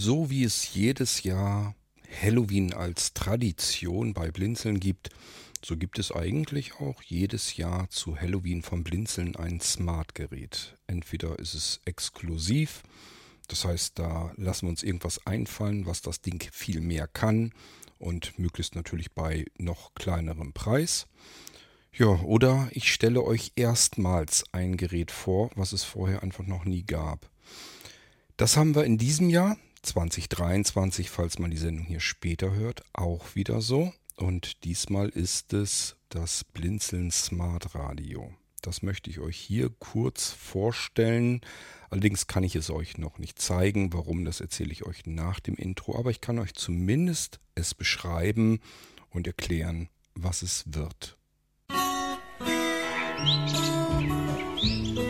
So wie es jedes Jahr Halloween als Tradition bei Blinzeln gibt, so gibt es eigentlich auch jedes Jahr zu Halloween vom Blinzeln ein Smart-Gerät. Entweder ist es exklusiv, das heißt, da lassen wir uns irgendwas einfallen, was das Ding viel mehr kann und möglichst natürlich bei noch kleinerem Preis. Ja, oder ich stelle euch erstmals ein Gerät vor, was es vorher einfach noch nie gab. Das haben wir in diesem Jahr, 2023, falls man die Sendung hier später hört, auch wieder so. Und diesmal ist es das Blinzeln Smart Radio. Das möchte ich euch hier kurz vorstellen. Allerdings kann ich es euch noch nicht zeigen. Warum, das erzähle ich euch nach dem Intro. Aber ich kann euch zumindest es beschreiben und erklären, was es wird. Musik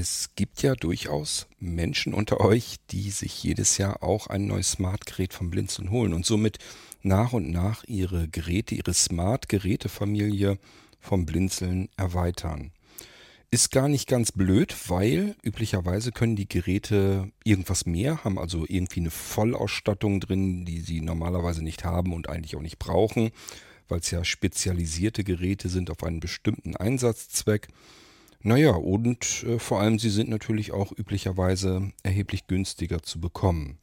Es gibt ja durchaus Menschen unter euch, die sich jedes Jahr auch ein neues Smart-Gerät vom Blinzeln holen und somit nach und nach ihre Geräte, ihre Smart-Gerätefamilie vom Blinzeln erweitern. Ist gar nicht ganz blöd, weil üblicherweise können die Geräte irgendwas mehr, haben also irgendwie eine Vollausstattung drin, die sie normalerweise nicht haben und eigentlich auch nicht brauchen, weil es ja spezialisierte Geräte sind auf einen bestimmten Einsatzzweck. Naja, und äh, vor allem sie sind natürlich auch üblicherweise erheblich günstiger zu bekommen.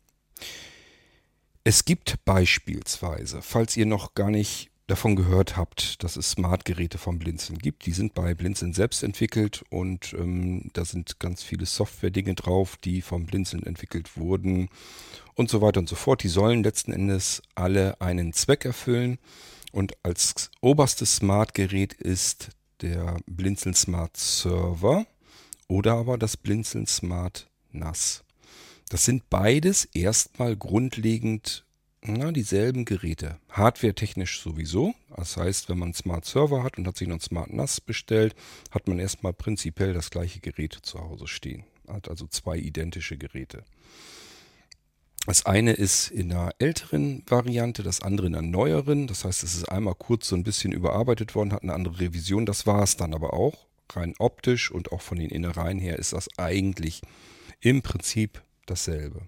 Es gibt beispielsweise, falls ihr noch gar nicht davon gehört habt, dass es Smart-Geräte vom Blinzeln gibt, die sind bei Blinzeln selbst entwickelt und ähm, da sind ganz viele Software-Dinge drauf, die vom Blinzeln entwickelt wurden und so weiter und so fort. Die sollen letzten Endes alle einen Zweck erfüllen und als oberstes Smart-Gerät ist der Blinzeln Smart Server oder aber das Blinzeln Smart NAS. Das sind beides erstmal grundlegend na, dieselben Geräte. Hardware-technisch sowieso. Das heißt, wenn man einen Smart Server hat und hat sich noch einen Smart NAS bestellt, hat man erstmal prinzipiell das gleiche Gerät zu Hause stehen. Hat also zwei identische Geräte. Das eine ist in einer älteren Variante, das andere in einer neueren. Das heißt, es ist einmal kurz so ein bisschen überarbeitet worden, hat eine andere Revision. Das war es dann aber auch. Rein optisch und auch von den Innereien her ist das eigentlich im Prinzip dasselbe.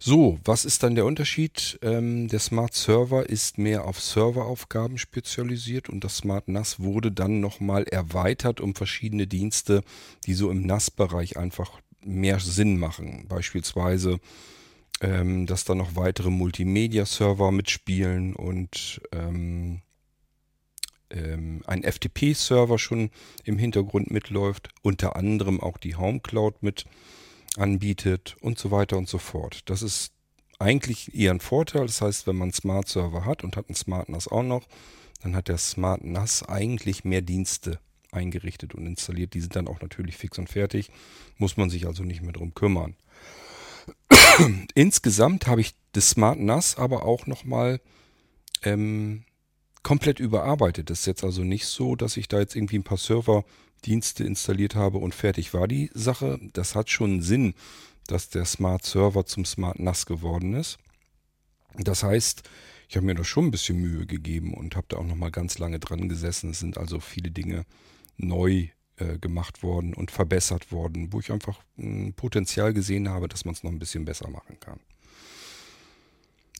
So, was ist dann der Unterschied? Ähm, der Smart Server ist mehr auf Serveraufgaben spezialisiert und das Smart NAS wurde dann nochmal erweitert um verschiedene Dienste, die so im NAS-Bereich einfach mehr Sinn machen. Beispielsweise, ähm, dass da noch weitere Multimedia-Server mitspielen und ähm, ähm, ein FTP-Server schon im Hintergrund mitläuft, unter anderem auch die Home Cloud mit anbietet und so weiter und so fort. Das ist eigentlich eher ein Vorteil. Das heißt, wenn man Smart Server hat und hat einen Smart NAS auch noch, dann hat der Smart NAS eigentlich mehr Dienste eingerichtet und installiert. Die sind dann auch natürlich fix und fertig. Muss man sich also nicht mehr drum kümmern. Insgesamt habe ich das Smart NAS aber auch nochmal ähm, komplett überarbeitet. Das ist jetzt also nicht so, dass ich da jetzt irgendwie ein paar Serverdienste installiert habe und fertig war die Sache. Das hat schon Sinn, dass der Smart Server zum Smart NAS geworden ist. Das heißt, ich habe mir da schon ein bisschen Mühe gegeben und habe da auch nochmal ganz lange dran gesessen. Es sind also viele Dinge neu äh, gemacht worden und verbessert worden, wo ich einfach ein Potenzial gesehen habe, dass man es noch ein bisschen besser machen kann.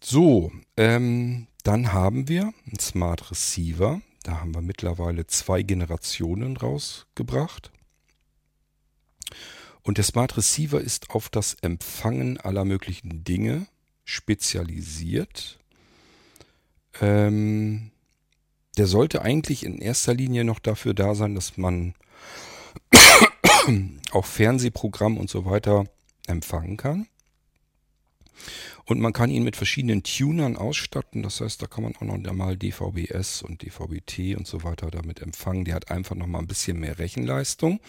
So, ähm, dann haben wir einen Smart Receiver. Da haben wir mittlerweile zwei Generationen rausgebracht. Und der Smart Receiver ist auf das Empfangen aller möglichen Dinge spezialisiert. Ähm, der sollte eigentlich in erster Linie noch dafür da sein, dass man auch Fernsehprogramm und so weiter empfangen kann. Und man kann ihn mit verschiedenen Tunern ausstatten. Das heißt, da kann man auch noch mal DVB-S und DVB-T und so weiter damit empfangen. Der hat einfach noch mal ein bisschen mehr Rechenleistung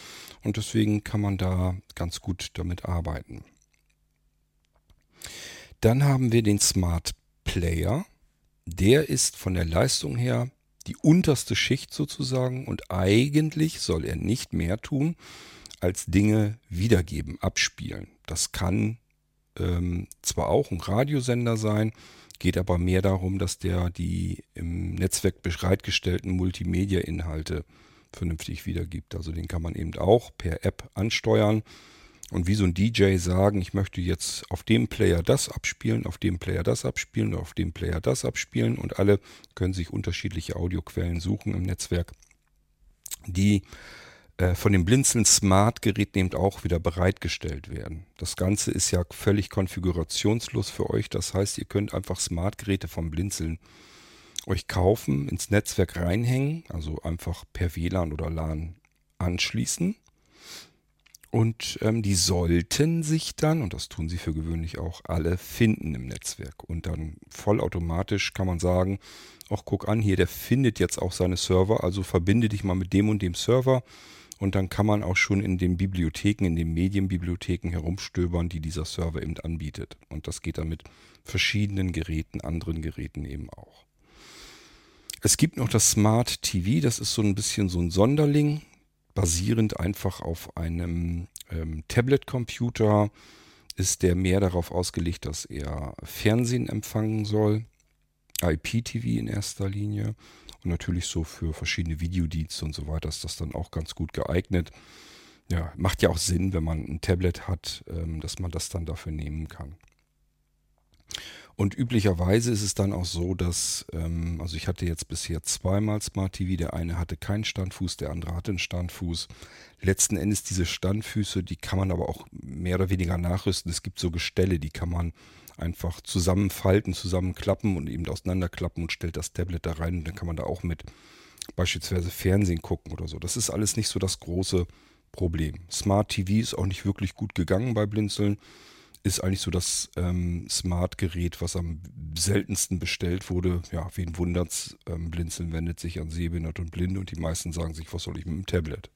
und deswegen kann man da ganz gut damit arbeiten. Dann haben wir den Smart Player. Der ist von der Leistung her die unterste Schicht sozusagen und eigentlich soll er nicht mehr tun, als Dinge wiedergeben, abspielen. Das kann ähm, zwar auch ein Radiosender sein, geht aber mehr darum, dass der die im Netzwerk bereitgestellten Multimedia-Inhalte vernünftig wiedergibt. Also den kann man eben auch per App ansteuern und wie so ein DJ sagen, ich möchte jetzt auf dem Player das abspielen, auf dem Player das abspielen, auf dem Player das abspielen und alle können sich unterschiedliche Audioquellen suchen im Netzwerk, die äh, von dem Blinzeln Smart Gerät eben auch wieder bereitgestellt werden. Das Ganze ist ja völlig konfigurationslos für euch. Das heißt, ihr könnt einfach Smart Geräte vom Blinzeln euch kaufen, ins Netzwerk reinhängen, also einfach per WLAN oder LAN anschließen. Und ähm, die sollten sich dann, und das tun sie für gewöhnlich auch, alle finden im Netzwerk. Und dann vollautomatisch kann man sagen, ach guck an, hier, der findet jetzt auch seine Server, also verbinde dich mal mit dem und dem Server. Und dann kann man auch schon in den Bibliotheken, in den Medienbibliotheken herumstöbern, die dieser Server eben anbietet. Und das geht dann mit verschiedenen Geräten, anderen Geräten eben auch. Es gibt noch das Smart TV, das ist so ein bisschen so ein Sonderling, basierend einfach auf einem ähm, Tablet-Computer ist der mehr darauf ausgelegt, dass er Fernsehen empfangen soll, IPTV in erster Linie und natürlich so für verschiedene Videodienste und so weiter ist das dann auch ganz gut geeignet. Ja, macht ja auch Sinn, wenn man ein Tablet hat, ähm, dass man das dann dafür nehmen kann. Und üblicherweise ist es dann auch so, dass, ähm, also ich hatte jetzt bisher zweimal Smart TV, der eine hatte keinen Standfuß, der andere hatte einen Standfuß. Letzten Endes diese Standfüße, die kann man aber auch mehr oder weniger nachrüsten. Es gibt so Gestelle, die kann man einfach zusammenfalten, zusammenklappen und eben auseinanderklappen und stellt das Tablet da rein und dann kann man da auch mit beispielsweise Fernsehen gucken oder so. Das ist alles nicht so das große Problem. Smart TV ist auch nicht wirklich gut gegangen bei Blinzeln ist eigentlich so das ähm, Smart-Gerät, was am seltensten bestellt wurde. Ja, wen wundert's? Ähm, Blinzeln wendet sich an Sehbehinderte und Blinde und die meisten sagen sich, was soll ich mit dem Tablet?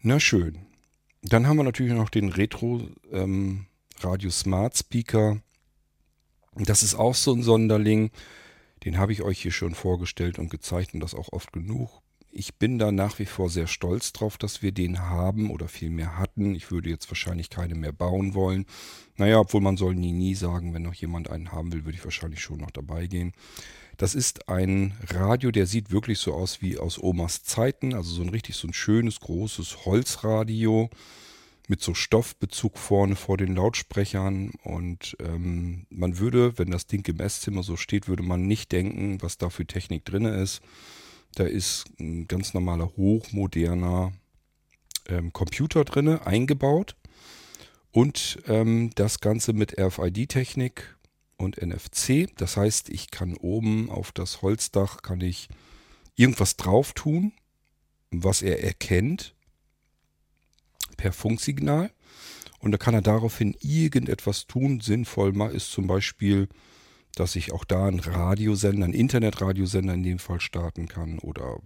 Na schön. Dann haben wir natürlich noch den Retro ähm, Radio Smart Speaker. Das ist auch so ein Sonderling. Den habe ich euch hier schon vorgestellt und gezeigt und das auch oft genug ich bin da nach wie vor sehr stolz drauf, dass wir den haben oder vielmehr hatten. Ich würde jetzt wahrscheinlich keine mehr bauen wollen. Naja, obwohl man soll nie, nie sagen, wenn noch jemand einen haben will, würde ich wahrscheinlich schon noch dabei gehen. Das ist ein Radio, der sieht wirklich so aus wie aus Omas Zeiten. Also so ein richtig so ein schönes, großes Holzradio mit so Stoffbezug vorne vor den Lautsprechern. Und ähm, man würde, wenn das Ding im Esszimmer so steht, würde man nicht denken, was da für Technik drin ist. Da ist ein ganz normaler, hochmoderner ähm, Computer drin, eingebaut. Und ähm, das Ganze mit RFID-Technik und NFC. Das heißt, ich kann oben auf das Holzdach kann ich irgendwas drauf tun, was er erkennt per Funksignal. Und da kann er daraufhin irgendetwas tun. Sinnvoll ist zum Beispiel dass ich auch da einen Radiosender, einen Internetradiosender in dem Fall starten kann oder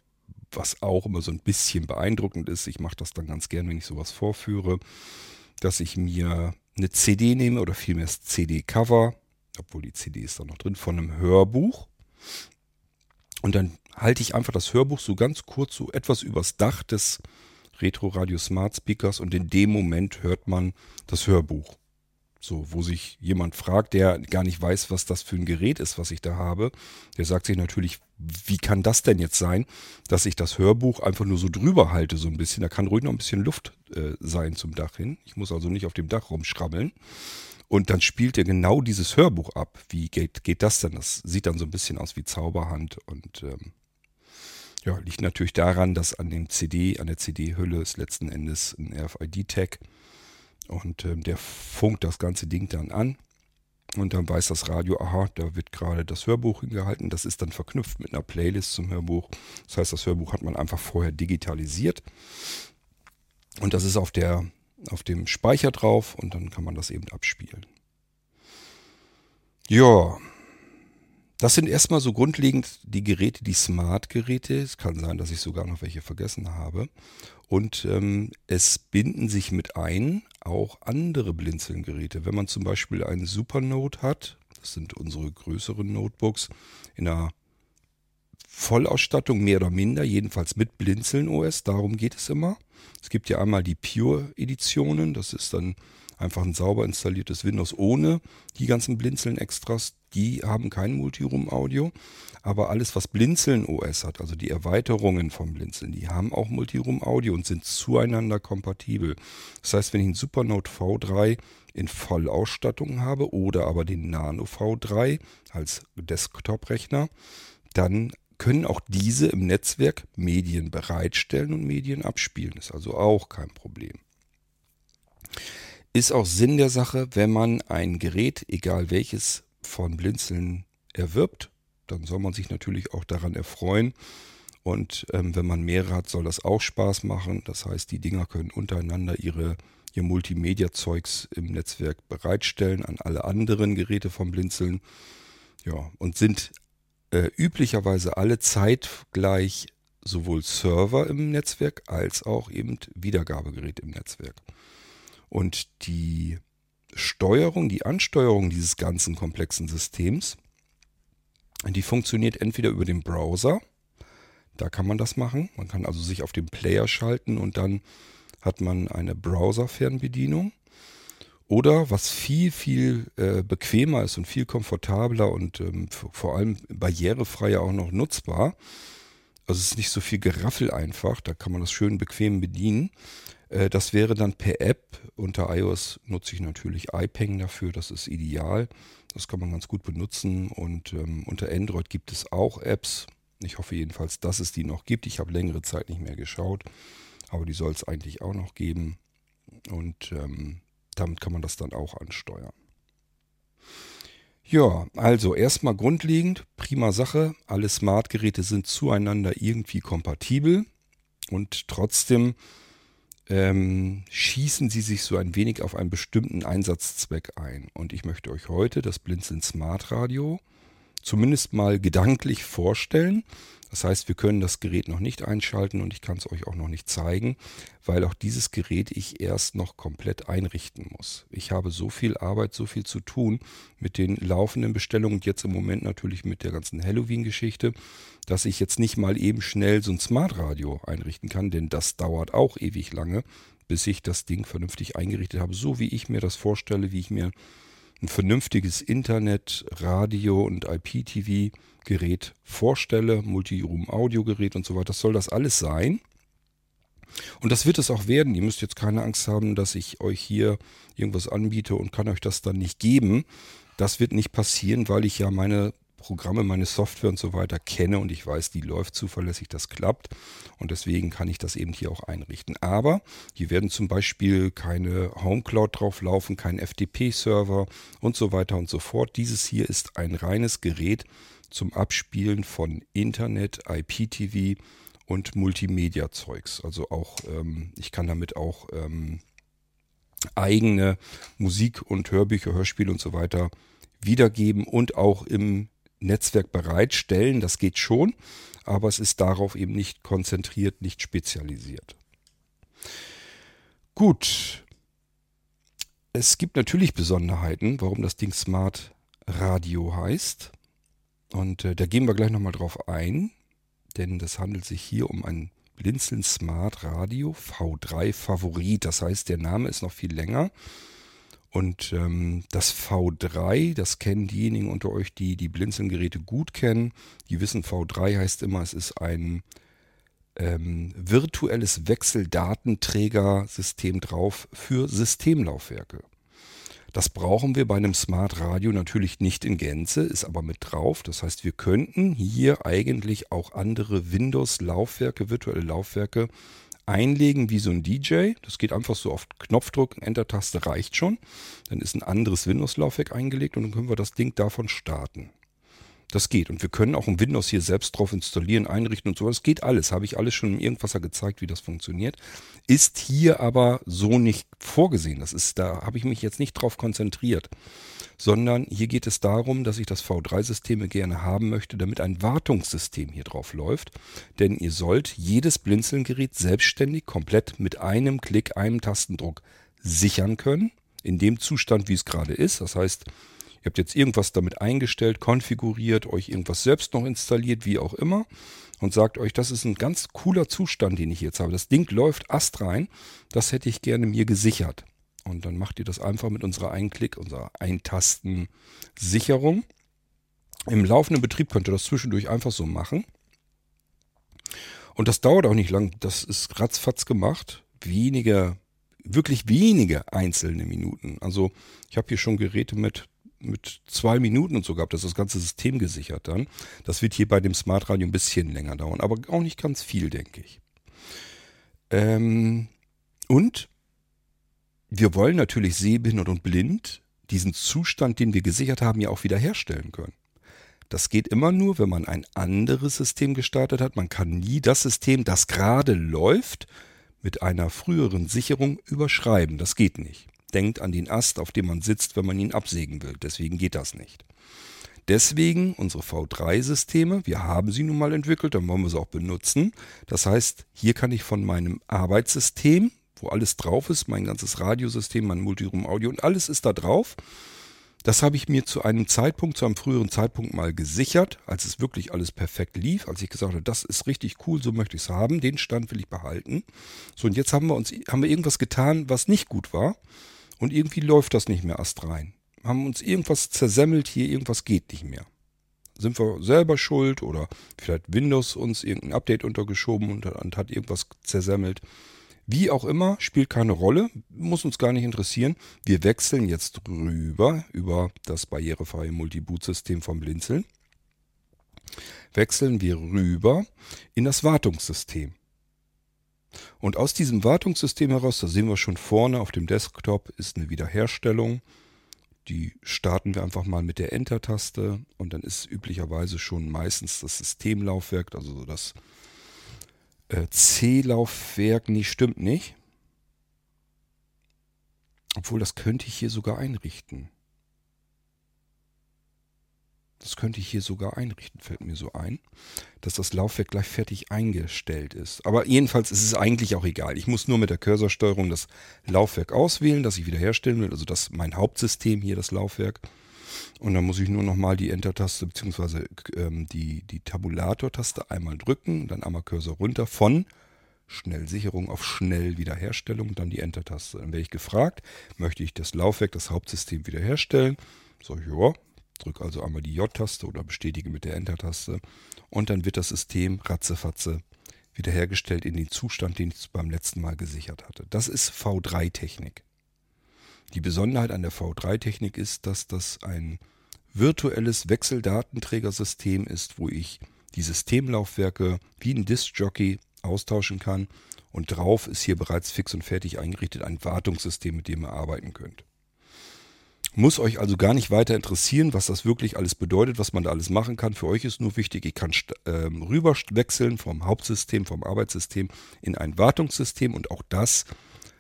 was auch immer so ein bisschen beeindruckend ist. Ich mache das dann ganz gern, wenn ich sowas vorführe, dass ich mir eine CD nehme oder vielmehr das CD-Cover, obwohl die CD ist da noch drin, von einem Hörbuch. Und dann halte ich einfach das Hörbuch so ganz kurz so etwas übers Dach des Retro Radio Smart Speakers und in dem Moment hört man das Hörbuch. So, wo sich jemand fragt, der gar nicht weiß, was das für ein Gerät ist, was ich da habe, der sagt sich natürlich, wie kann das denn jetzt sein, dass ich das Hörbuch einfach nur so drüber halte, so ein bisschen. Da kann ruhig noch ein bisschen Luft äh, sein zum Dach hin. Ich muss also nicht auf dem Dach rumschrabbeln. Und dann spielt er genau dieses Hörbuch ab. Wie geht, geht das denn? Das sieht dann so ein bisschen aus wie Zauberhand und ähm, ja, liegt natürlich daran, dass an dem CD, an der CD-Hülle ist letzten Endes ein RFID-Tag und ähm, der funkt das ganze Ding dann an. Und dann weiß das Radio, aha, da wird gerade das Hörbuch hingehalten. Das ist dann verknüpft mit einer Playlist zum Hörbuch. Das heißt, das Hörbuch hat man einfach vorher digitalisiert. Und das ist auf, der, auf dem Speicher drauf und dann kann man das eben abspielen. Ja, das sind erstmal so grundlegend die Geräte, die Smart-Geräte. Es kann sein, dass ich sogar noch welche vergessen habe. Und ähm, es binden sich mit ein auch andere Blinzeln-Geräte. Wenn man zum Beispiel einen Supernote hat, das sind unsere größeren Notebooks, in einer Vollausstattung mehr oder minder, jedenfalls mit Blinzeln OS, darum geht es immer. Es gibt ja einmal die Pure-Editionen, das ist dann einfach ein sauber installiertes Windows ohne die ganzen Blinzeln-Extras. Die haben kein Multiroom-Audio. Aber alles, was Blinzeln OS hat, also die Erweiterungen vom Blinzeln, die haben auch Multiroom-Audio und sind zueinander kompatibel. Das heißt, wenn ich einen Supernote V3 in Vollausstattung habe oder aber den Nano V3 als Desktop-Rechner, dann können auch diese im Netzwerk Medien bereitstellen und Medien abspielen. Ist also auch kein Problem. Ist auch Sinn der Sache, wenn man ein Gerät, egal welches, von Blinzeln erwirbt, dann soll man sich natürlich auch daran erfreuen. Und ähm, wenn man mehrere hat, soll das auch Spaß machen. Das heißt, die Dinger können untereinander ihre, ihr Multimedia-Zeugs im Netzwerk bereitstellen an alle anderen Geräte vom Blinzeln. Ja, und sind äh, üblicherweise alle zeitgleich sowohl Server im Netzwerk als auch eben Wiedergabegerät im Netzwerk. Und die Steuerung, die Ansteuerung dieses ganzen komplexen Systems, die funktioniert entweder über den Browser, da kann man das machen. Man kann also sich auf den Player schalten und dann hat man eine Browser-Fernbedienung. Oder was viel, viel äh, bequemer ist und viel komfortabler und ähm, vor allem barrierefreier auch noch nutzbar. Also es ist nicht so viel Geraffel einfach, da kann man das schön bequem bedienen. Äh, das wäre dann per App. Unter iOS nutze ich natürlich iPeng dafür, das ist ideal. Das kann man ganz gut benutzen und ähm, unter Android gibt es auch Apps. Ich hoffe jedenfalls, dass es die noch gibt. Ich habe längere Zeit nicht mehr geschaut, aber die soll es eigentlich auch noch geben. Und ähm, damit kann man das dann auch ansteuern. Ja, also erstmal grundlegend, prima Sache. Alle Smart-Geräte sind zueinander irgendwie kompatibel und trotzdem ähm, schießen sie sich so ein wenig auf einen bestimmten Einsatzzweck ein. Und ich möchte euch heute das Blinzeln Smart Radio zumindest mal gedanklich vorstellen. Das heißt, wir können das Gerät noch nicht einschalten und ich kann es euch auch noch nicht zeigen, weil auch dieses Gerät ich erst noch komplett einrichten muss. Ich habe so viel Arbeit, so viel zu tun mit den laufenden Bestellungen und jetzt im Moment natürlich mit der ganzen Halloween-Geschichte, dass ich jetzt nicht mal eben schnell so ein Smart Radio einrichten kann, denn das dauert auch ewig lange, bis ich das Ding vernünftig eingerichtet habe, so wie ich mir das vorstelle, wie ich mir ein vernünftiges Internet, Radio und IPTV-Gerät vorstelle, Multiroom-Audio-Gerät und so weiter. Das soll das alles sein. Und das wird es auch werden. Ihr müsst jetzt keine Angst haben, dass ich euch hier irgendwas anbiete und kann euch das dann nicht geben. Das wird nicht passieren, weil ich ja meine Programme, meine Software und so weiter kenne und ich weiß, die läuft zuverlässig, das klappt und deswegen kann ich das eben hier auch einrichten. Aber hier werden zum Beispiel keine HomeCloud drauf laufen, kein FTP-Server und so weiter und so fort. Dieses hier ist ein reines Gerät zum Abspielen von Internet, IPTV und Multimedia-Zeugs. Also auch, ähm, ich kann damit auch ähm, eigene Musik und Hörbücher, Hörspiele und so weiter wiedergeben und auch im Netzwerk bereitstellen. Das geht schon, aber es ist darauf eben nicht konzentriert, nicht spezialisiert. Gut. Es gibt natürlich Besonderheiten, warum das Ding Smart Radio heißt. Und äh, da gehen wir gleich nochmal drauf ein, denn das handelt sich hier um ein Blinzeln Smart Radio V3 Favorit. Das heißt, der Name ist noch viel länger. Und ähm, das V3, das kennen diejenigen unter euch, die die Blinzeln-Geräte gut kennen. Die wissen, V3 heißt immer, es ist ein ähm, virtuelles Wechseldatenträgersystem drauf für Systemlaufwerke. Das brauchen wir bei einem Smart Radio natürlich nicht in Gänze, ist aber mit drauf. Das heißt, wir könnten hier eigentlich auch andere Windows-Laufwerke, virtuelle Laufwerke einlegen wie so ein DJ. Das geht einfach so auf Knopfdruck, Enter-Taste reicht schon. Dann ist ein anderes Windows-Laufwerk eingelegt und dann können wir das Ding davon starten. Das geht. Und wir können auch ein Windows hier selbst drauf installieren, einrichten und so. Das geht alles. Habe ich alles schon im Irgendwasser gezeigt, wie das funktioniert. Ist hier aber so nicht vorgesehen. Das ist, da habe ich mich jetzt nicht drauf konzentriert sondern hier geht es darum, dass ich das V3-System gerne haben möchte, damit ein Wartungssystem hier drauf läuft. Denn ihr sollt jedes Blinzelgerät selbstständig komplett mit einem Klick, einem Tastendruck sichern können, in dem Zustand, wie es gerade ist. Das heißt, ihr habt jetzt irgendwas damit eingestellt, konfiguriert, euch irgendwas selbst noch installiert, wie auch immer und sagt euch, das ist ein ganz cooler Zustand, den ich jetzt habe. Das Ding läuft astrein, das hätte ich gerne mir gesichert. Und dann macht ihr das einfach mit unserer Einklick, unserer Eintasten-Sicherung. Im laufenden Betrieb könnt ihr das zwischendurch einfach so machen. Und das dauert auch nicht lang. Das ist ratzfatz gemacht. Wenige, wirklich wenige einzelne Minuten. Also ich habe hier schon Geräte mit, mit zwei Minuten und so gehabt. Das ist das ganze System gesichert dann. Das wird hier bei dem Smart Radio ein bisschen länger dauern. Aber auch nicht ganz viel, denke ich. Ähm, und wir wollen natürlich sehbehindert und blind diesen Zustand, den wir gesichert haben, ja auch wiederherstellen können. Das geht immer nur, wenn man ein anderes System gestartet hat. Man kann nie das System, das gerade läuft, mit einer früheren Sicherung überschreiben. Das geht nicht. Denkt an den Ast, auf dem man sitzt, wenn man ihn absägen will. Deswegen geht das nicht. Deswegen unsere V3-Systeme, wir haben sie nun mal entwickelt, dann wollen wir sie auch benutzen. Das heißt, hier kann ich von meinem Arbeitssystem, wo alles drauf ist, mein ganzes Radiosystem, mein Multiroom Audio und alles ist da drauf. Das habe ich mir zu einem Zeitpunkt, zu einem früheren Zeitpunkt mal gesichert, als es wirklich alles perfekt lief, als ich gesagt habe, das ist richtig cool, so möchte ich es haben, den Stand will ich behalten. So, und jetzt haben wir uns, haben wir irgendwas getan, was nicht gut war. Und irgendwie läuft das nicht mehr erst rein. Haben uns irgendwas zersemmelt hier, irgendwas geht nicht mehr. Sind wir selber schuld oder vielleicht Windows uns irgendein Update untergeschoben und, und hat irgendwas zersemmelt. Wie auch immer, spielt keine Rolle, muss uns gar nicht interessieren. Wir wechseln jetzt rüber über das barrierefreie Multiboot-System vom Blinzeln. Wechseln wir rüber in das Wartungssystem. Und aus diesem Wartungssystem heraus, da sehen wir schon vorne auf dem Desktop, ist eine Wiederherstellung. Die starten wir einfach mal mit der Enter-Taste und dann ist üblicherweise schon meistens das Systemlaufwerk, also das C-Laufwerk, nee, stimmt nicht. Obwohl, das könnte ich hier sogar einrichten. Das könnte ich hier sogar einrichten, fällt mir so ein, dass das Laufwerk gleich fertig eingestellt ist. Aber jedenfalls ist es eigentlich auch egal. Ich muss nur mit der Cursorsteuerung das Laufwerk auswählen, das ich wiederherstellen will. Also das mein Hauptsystem hier, das Laufwerk. Und dann muss ich nur nochmal die Enter-Taste bzw. Ähm, die, die Tabulator-Taste einmal drücken, dann einmal Cursor runter von Schnellsicherung auf Schnellwiederherstellung, dann die Enter-Taste. Dann werde ich gefragt, möchte ich das Laufwerk, das Hauptsystem wiederherstellen? So, ja, drücke also einmal die J-Taste oder bestätige mit der Enter-Taste und dann wird das System ratzefatze wiederhergestellt in den Zustand, den ich beim letzten Mal gesichert hatte. Das ist V3-Technik. Die Besonderheit an der V3-Technik ist, dass das ein virtuelles Wechseldatenträgersystem ist, wo ich die Systemlaufwerke wie ein Disk-Jockey austauschen kann und drauf ist hier bereits fix und fertig eingerichtet ein Wartungssystem, mit dem ihr arbeiten könnt. Muss euch also gar nicht weiter interessieren, was das wirklich alles bedeutet, was man da alles machen kann. Für euch ist nur wichtig, ich kann äh, rüber wechseln vom Hauptsystem, vom Arbeitssystem in ein Wartungssystem und auch das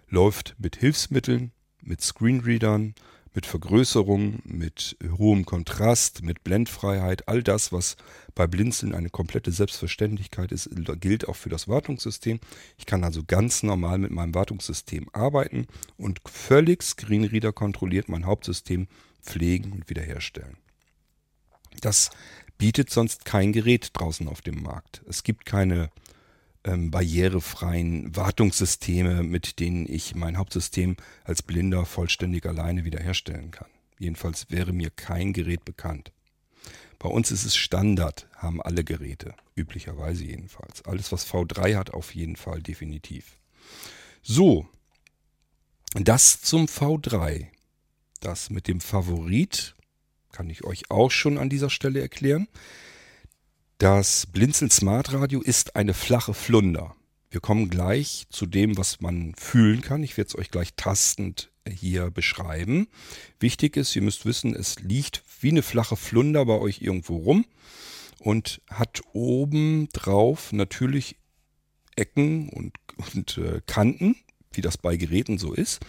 läuft mit Hilfsmitteln, mit Screenreadern, mit Vergrößerung, mit hohem Kontrast, mit Blendfreiheit, all das, was bei Blinzeln eine komplette Selbstverständlichkeit ist, gilt auch für das Wartungssystem. Ich kann also ganz normal mit meinem Wartungssystem arbeiten und völlig Screenreader kontrolliert mein Hauptsystem pflegen und wiederherstellen. Das bietet sonst kein Gerät draußen auf dem Markt. Es gibt keine ähm, barrierefreien Wartungssysteme, mit denen ich mein Hauptsystem als Blinder vollständig alleine wiederherstellen kann. Jedenfalls wäre mir kein Gerät bekannt. Bei uns ist es Standard, haben alle Geräte, üblicherweise jedenfalls. Alles, was V3 hat, auf jeden Fall definitiv. So, das zum V3. Das mit dem Favorit kann ich euch auch schon an dieser Stelle erklären. Das Blinzeln Smart Radio ist eine flache Flunder. Wir kommen gleich zu dem, was man fühlen kann. Ich werde es euch gleich tastend hier beschreiben. Wichtig ist, ihr müsst wissen, es liegt wie eine flache Flunder bei euch irgendwo rum und hat oben drauf natürlich Ecken und, und äh, Kanten, wie das bei Geräten so ist.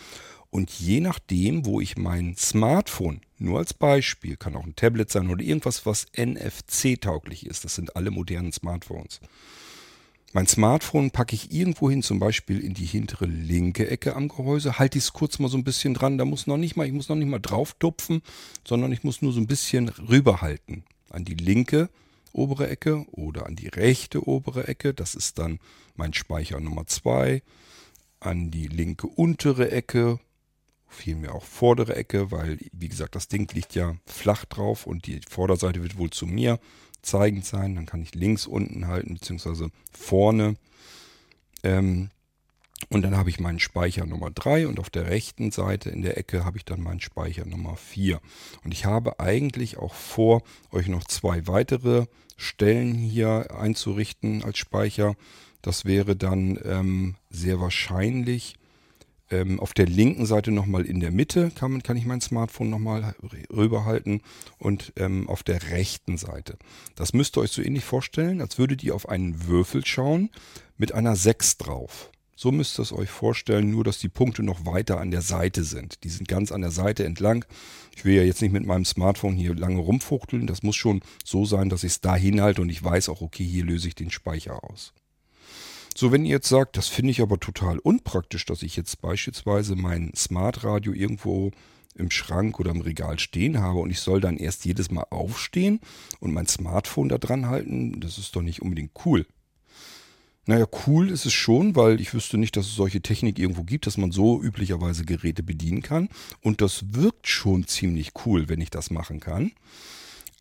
Und je nachdem, wo ich mein Smartphone, nur als Beispiel, kann auch ein Tablet sein oder irgendwas, was NFC-tauglich ist, das sind alle modernen Smartphones. Mein Smartphone packe ich irgendwo hin, zum Beispiel in die hintere linke Ecke am Gehäuse, halte ich es kurz mal so ein bisschen dran, da muss noch nicht mal, ich muss noch nicht mal drauf tupfen, sondern ich muss nur so ein bisschen rüberhalten. An die linke obere Ecke oder an die rechte obere Ecke, das ist dann mein Speicher Nummer 2, an die linke untere Ecke vielmehr auch vordere Ecke, weil, wie gesagt, das Ding liegt ja flach drauf und die Vorderseite wird wohl zu mir zeigend sein. Dann kann ich links unten halten, beziehungsweise vorne. Ähm, und dann habe ich meinen Speicher Nummer 3 und auf der rechten Seite in der Ecke habe ich dann meinen Speicher Nummer 4. Und ich habe eigentlich auch vor, euch noch zwei weitere Stellen hier einzurichten als Speicher. Das wäre dann ähm, sehr wahrscheinlich ähm, auf der linken Seite nochmal in der Mitte kann, kann ich mein Smartphone nochmal rüberhalten und ähm, auf der rechten Seite. Das müsst ihr euch so ähnlich vorstellen, als würdet ihr auf einen Würfel schauen mit einer 6 drauf. So müsst ihr es euch vorstellen, nur dass die Punkte noch weiter an der Seite sind. Die sind ganz an der Seite entlang. Ich will ja jetzt nicht mit meinem Smartphone hier lange rumfuchteln. Das muss schon so sein, dass ich es da hinhalte und ich weiß auch, okay, hier löse ich den Speicher aus. So, wenn ihr jetzt sagt, das finde ich aber total unpraktisch, dass ich jetzt beispielsweise mein Smart Radio irgendwo im Schrank oder im Regal stehen habe und ich soll dann erst jedes Mal aufstehen und mein Smartphone da dran halten, das ist doch nicht unbedingt cool. Naja, cool ist es schon, weil ich wüsste nicht, dass es solche Technik irgendwo gibt, dass man so üblicherweise Geräte bedienen kann. Und das wirkt schon ziemlich cool, wenn ich das machen kann.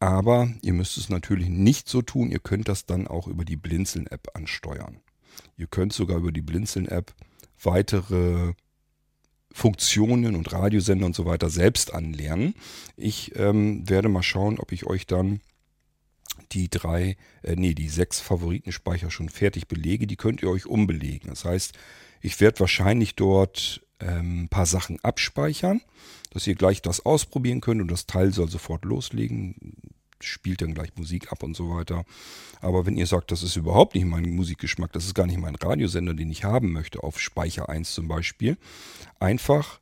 Aber ihr müsst es natürlich nicht so tun. Ihr könnt das dann auch über die Blinzeln-App ansteuern. Ihr könnt sogar über die Blinzeln-App weitere Funktionen und Radiosender und so weiter selbst anlernen. Ich ähm, werde mal schauen, ob ich euch dann die drei, äh, nee, die sechs Favoritenspeicher schon fertig belege. Die könnt ihr euch umbelegen. Das heißt, ich werde wahrscheinlich dort ähm, ein paar Sachen abspeichern, dass ihr gleich das ausprobieren könnt und das Teil soll sofort loslegen spielt dann gleich Musik ab und so weiter. Aber wenn ihr sagt, das ist überhaupt nicht mein Musikgeschmack, das ist gar nicht mein Radiosender, den ich haben möchte, auf Speicher 1 zum Beispiel, einfach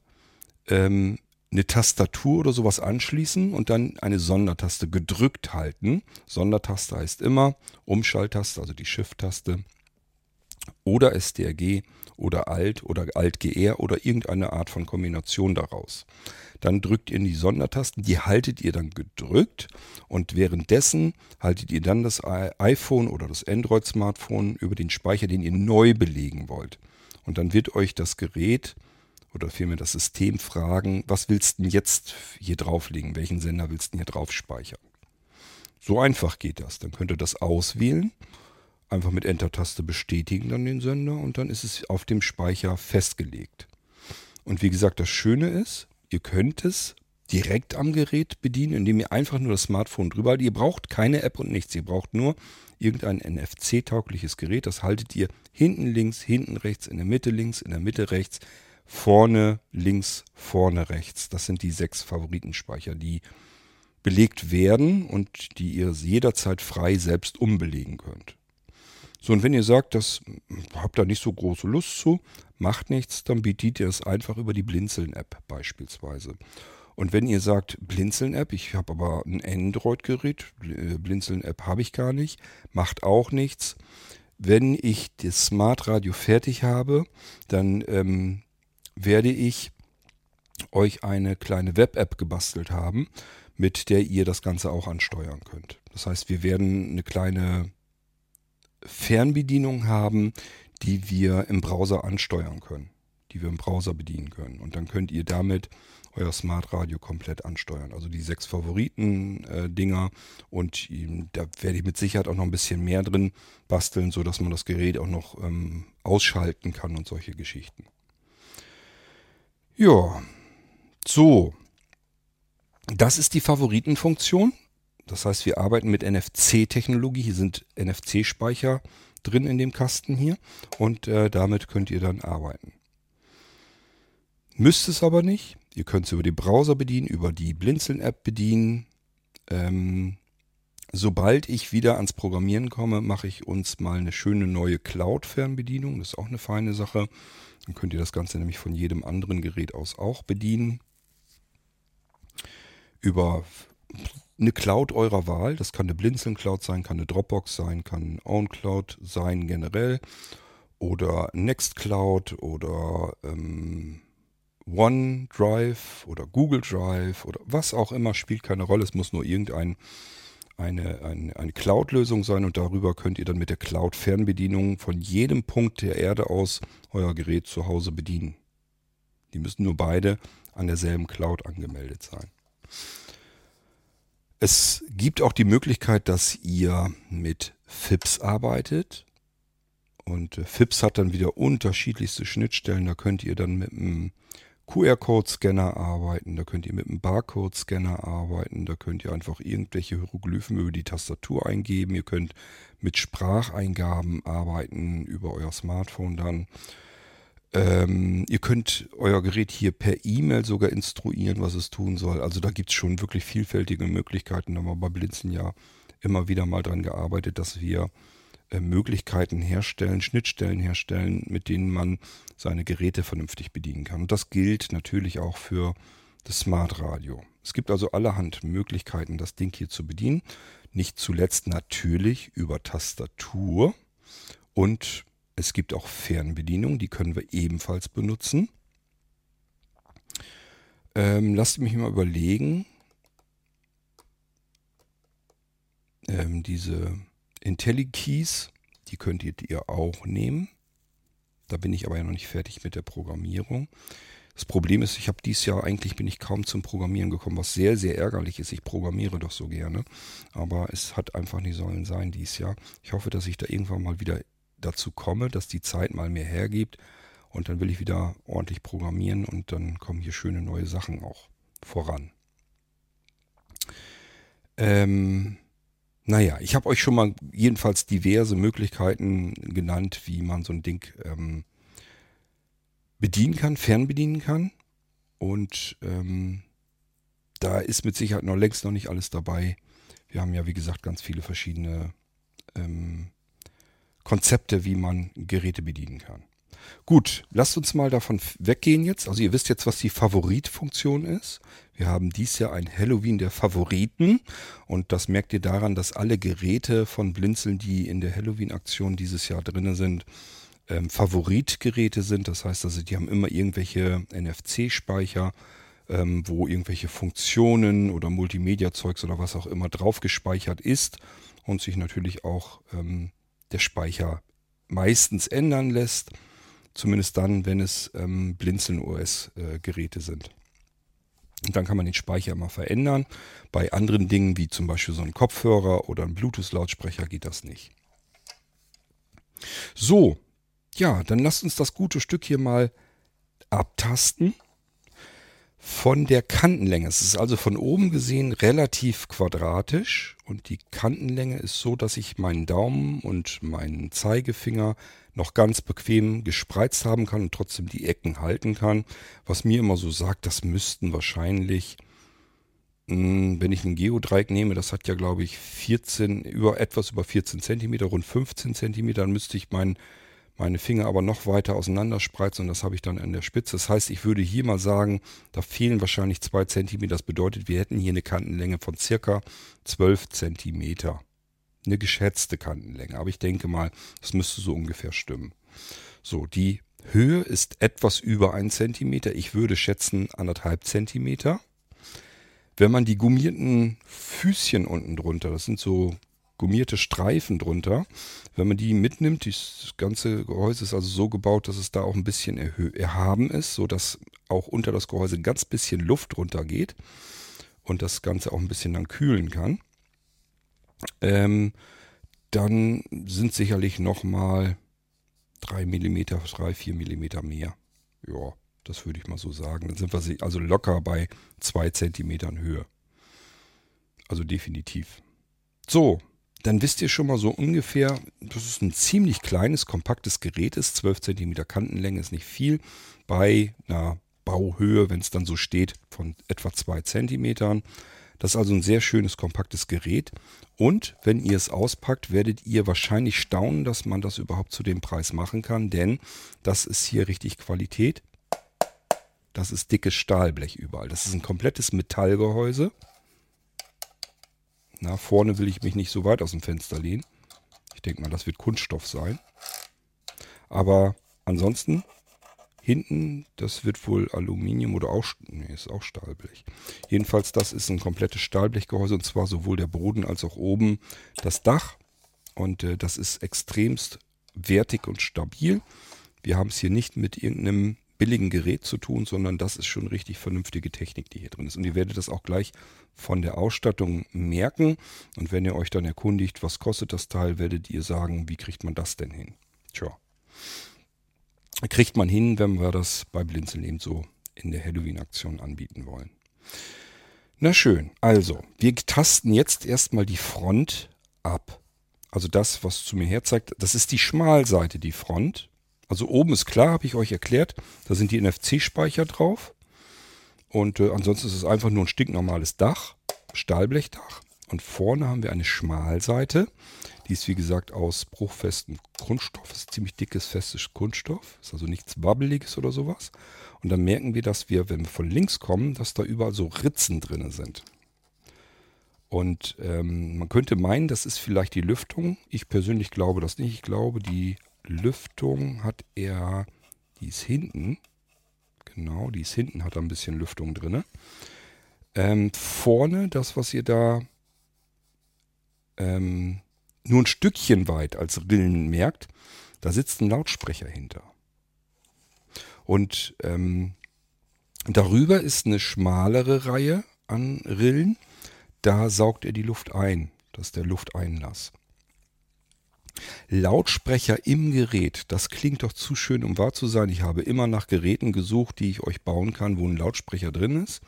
ähm, eine Tastatur oder sowas anschließen und dann eine Sondertaste gedrückt halten. Sondertaste heißt immer Umschalttaste, also die Shift-Taste oder STRG oder Alt oder Alt-GR oder irgendeine Art von Kombination daraus. Dann drückt ihr in die Sondertasten, die haltet ihr dann gedrückt und währenddessen haltet ihr dann das iPhone oder das Android-Smartphone über den Speicher, den ihr neu belegen wollt. Und dann wird euch das Gerät oder vielmehr das System fragen, was willst du denn jetzt hier drauflegen? Welchen Sender willst du denn hier drauf speichern? So einfach geht das. Dann könnt ihr das auswählen einfach mit Enter-Taste bestätigen dann den Sender und dann ist es auf dem Speicher festgelegt. Und wie gesagt, das Schöne ist, ihr könnt es direkt am Gerät bedienen, indem ihr einfach nur das Smartphone drüber haltet. Ihr braucht keine App und nichts. Ihr braucht nur irgendein NFC-taugliches Gerät. Das haltet ihr hinten links, hinten rechts, in der Mitte links, in der Mitte rechts, vorne links, vorne rechts. Das sind die sechs Favoritenspeicher, die belegt werden und die ihr jederzeit frei selbst umbelegen könnt. So, und wenn ihr sagt, das habt ihr nicht so große Lust zu, macht nichts, dann bedient ihr es einfach über die Blinzeln-App beispielsweise. Und wenn ihr sagt, Blinzeln-App, ich habe aber ein Android-Gerät, äh, Blinzeln-App habe ich gar nicht, macht auch nichts. Wenn ich das Smart Radio fertig habe, dann ähm, werde ich euch eine kleine Web-App gebastelt haben, mit der ihr das Ganze auch ansteuern könnt. Das heißt, wir werden eine kleine Fernbedienung haben, die wir im Browser ansteuern können, die wir im Browser bedienen können. Und dann könnt ihr damit euer Smart Radio komplett ansteuern. Also die sechs Favoriten-Dinger äh, und ähm, da werde ich mit Sicherheit auch noch ein bisschen mehr drin basteln, sodass man das Gerät auch noch ähm, ausschalten kann und solche Geschichten. Ja, so. Das ist die Favoritenfunktion. Das heißt, wir arbeiten mit NFC-Technologie. Hier sind NFC-Speicher drin in dem Kasten hier und äh, damit könnt ihr dann arbeiten. Müsst es aber nicht. Ihr könnt es über den Browser bedienen, über die Blinzeln-App bedienen. Ähm, sobald ich wieder ans Programmieren komme, mache ich uns mal eine schöne neue Cloud-Fernbedienung. Das ist auch eine feine Sache. Dann könnt ihr das Ganze nämlich von jedem anderen Gerät aus auch bedienen. Über eine Cloud eurer Wahl. Das kann eine Blinzeln-Cloud sein, kann eine Dropbox sein, kann OwnCloud sein generell oder Nextcloud oder ähm, OneDrive oder Google Drive oder was auch immer, spielt keine Rolle. Es muss nur irgendein eine, eine, eine Cloud-Lösung sein und darüber könnt ihr dann mit der Cloud-Fernbedienung von jedem Punkt der Erde aus euer Gerät zu Hause bedienen. Die müssen nur beide an derselben Cloud angemeldet sein. Es gibt auch die Möglichkeit, dass ihr mit FIPS arbeitet. Und äh, FIPS hat dann wieder unterschiedlichste Schnittstellen. Da könnt ihr dann mit einem QR-Code-Scanner arbeiten, da könnt ihr mit einem Barcode-Scanner arbeiten, da könnt ihr einfach irgendwelche Hieroglyphen über die Tastatur eingeben, ihr könnt mit Spracheingaben arbeiten über euer Smartphone dann. Ähm, ihr könnt euer Gerät hier per E-Mail sogar instruieren, was es tun soll. Also da gibt es schon wirklich vielfältige Möglichkeiten. Da haben wir bei Blinzen ja immer wieder mal dran gearbeitet, dass wir äh, Möglichkeiten herstellen, Schnittstellen herstellen, mit denen man seine Geräte vernünftig bedienen kann. Und das gilt natürlich auch für das Smart Radio. Es gibt also allerhand Möglichkeiten, das Ding hier zu bedienen. Nicht zuletzt natürlich über Tastatur und es gibt auch Fernbedienungen, die können wir ebenfalls benutzen. Ähm, lasst mich mal überlegen. Ähm, diese IntelliKeys, die könntet ihr auch nehmen. Da bin ich aber ja noch nicht fertig mit der Programmierung. Das Problem ist, ich habe dieses Jahr eigentlich bin ich kaum zum Programmieren gekommen, was sehr, sehr ärgerlich ist. Ich programmiere doch so gerne. Aber es hat einfach nicht sollen sein dieses Jahr. Ich hoffe, dass ich da irgendwann mal wieder dazu komme, dass die Zeit mal mehr hergibt. Und dann will ich wieder ordentlich programmieren und dann kommen hier schöne neue Sachen auch voran. Ähm, naja, ich habe euch schon mal jedenfalls diverse Möglichkeiten genannt, wie man so ein Ding ähm, bedienen kann, fernbedienen kann. Und ähm, da ist mit Sicherheit noch längst noch nicht alles dabei. Wir haben ja, wie gesagt, ganz viele verschiedene ähm, Konzepte, wie man Geräte bedienen kann. Gut, lasst uns mal davon weggehen jetzt. Also ihr wisst jetzt, was die Favoritfunktion ist. Wir haben dies Jahr ein Halloween der Favoriten und das merkt ihr daran, dass alle Geräte von Blinzeln, die in der Halloween-Aktion dieses Jahr drin sind, ähm, Favoritgeräte sind. Das heißt also, die haben immer irgendwelche NFC-Speicher, ähm, wo irgendwelche Funktionen oder Multimedia-Zeugs oder was auch immer drauf gespeichert ist und sich natürlich auch ähm, der Speicher meistens ändern lässt. Zumindest dann, wenn es ähm, Blinzeln-OS-Geräte sind. Und dann kann man den Speicher immer verändern. Bei anderen Dingen, wie zum Beispiel so ein Kopfhörer oder ein Bluetooth-Lautsprecher, geht das nicht. So, ja, dann lasst uns das gute Stück hier mal abtasten von der Kantenlänge. Es ist also von oben gesehen relativ quadratisch und die Kantenlänge ist so, dass ich meinen Daumen und meinen Zeigefinger noch ganz bequem gespreizt haben kann und trotzdem die Ecken halten kann. Was mir immer so sagt, das müssten wahrscheinlich, hm, wenn ich ein Geodreieck nehme, das hat ja glaube ich 14, über etwas über 14 Zentimeter, rund 15 Zentimeter, dann müsste ich meinen meine Finger aber noch weiter auseinanderspreizen und das habe ich dann an der Spitze. Das heißt, ich würde hier mal sagen, da fehlen wahrscheinlich zwei Zentimeter. Das bedeutet, wir hätten hier eine Kantenlänge von circa 12 Zentimeter. Eine geschätzte Kantenlänge, aber ich denke mal, das müsste so ungefähr stimmen. So, die Höhe ist etwas über ein Zentimeter. Ich würde schätzen anderthalb Zentimeter. Wenn man die gummierten Füßchen unten drunter, das sind so gummierte Streifen drunter. Wenn man die mitnimmt, das ganze Gehäuse ist also so gebaut, dass es da auch ein bisschen erhaben ist, sodass auch unter das Gehäuse ein ganz bisschen Luft runtergeht und das Ganze auch ein bisschen dann kühlen kann. Ähm, dann sind sicherlich nochmal 3 mm, 3, 4 mm mehr. Ja, das würde ich mal so sagen. Dann sind wir also locker bei 2 cm Höhe. Also definitiv. So, dann wisst ihr schon mal so ungefähr, dass es ein ziemlich kleines, kompaktes Gerät ist. 12 cm Kantenlänge ist nicht viel. Bei einer Bauhöhe, wenn es dann so steht, von etwa 2 cm. Das ist also ein sehr schönes, kompaktes Gerät. Und wenn ihr es auspackt, werdet ihr wahrscheinlich staunen, dass man das überhaupt zu dem Preis machen kann. Denn das ist hier richtig Qualität. Das ist dickes Stahlblech überall. Das ist ein komplettes Metallgehäuse. Na, vorne will ich mich nicht so weit aus dem Fenster lehnen. Ich denke mal, das wird Kunststoff sein. Aber ansonsten, hinten, das wird wohl Aluminium oder auch, nee, ist auch Stahlblech. Jedenfalls, das ist ein komplettes Stahlblechgehäuse und zwar sowohl der Boden als auch oben das Dach. Und äh, das ist extremst wertig und stabil. Wir haben es hier nicht mit irgendeinem billigen Gerät zu tun, sondern das ist schon richtig vernünftige Technik, die hier drin ist. Und ihr werdet das auch gleich von der Ausstattung merken. Und wenn ihr euch dann erkundigt, was kostet das Teil, werdet ihr sagen, wie kriegt man das denn hin? Tja. Kriegt man hin, wenn wir das bei Blinzeln eben so in der Halloween-Aktion anbieten wollen. Na schön, also, wir tasten jetzt erstmal die Front ab. Also das, was zu mir her zeigt, das ist die Schmalseite, die Front. Also oben ist klar, habe ich euch erklärt, da sind die NFC-Speicher drauf. Und äh, ansonsten ist es einfach nur ein stinknormales Dach, Stahlblechdach. Und vorne haben wir eine Schmalseite. Die ist wie gesagt aus bruchfestem Kunststoff. Das ist ziemlich dickes, festes Kunststoff. Ist also nichts Wabbeliges oder sowas. Und dann merken wir, dass wir, wenn wir von links kommen, dass da überall so Ritzen drin sind. Und ähm, man könnte meinen, das ist vielleicht die Lüftung. Ich persönlich glaube das nicht. Ich glaube, die Lüftung hat er, die ist hinten. Genau, die ist hinten, hat da ein bisschen Lüftung drin. Ähm, vorne, das, was ihr da ähm, nur ein Stückchen weit als Rillen merkt, da sitzt ein Lautsprecher hinter. Und ähm, darüber ist eine schmalere Reihe an Rillen. Da saugt er die Luft ein. Das ist der Lufteinlass. Lautsprecher im Gerät, das klingt doch zu schön, um wahr zu sein. Ich habe immer nach Geräten gesucht, die ich euch bauen kann, wo ein Lautsprecher drin ist.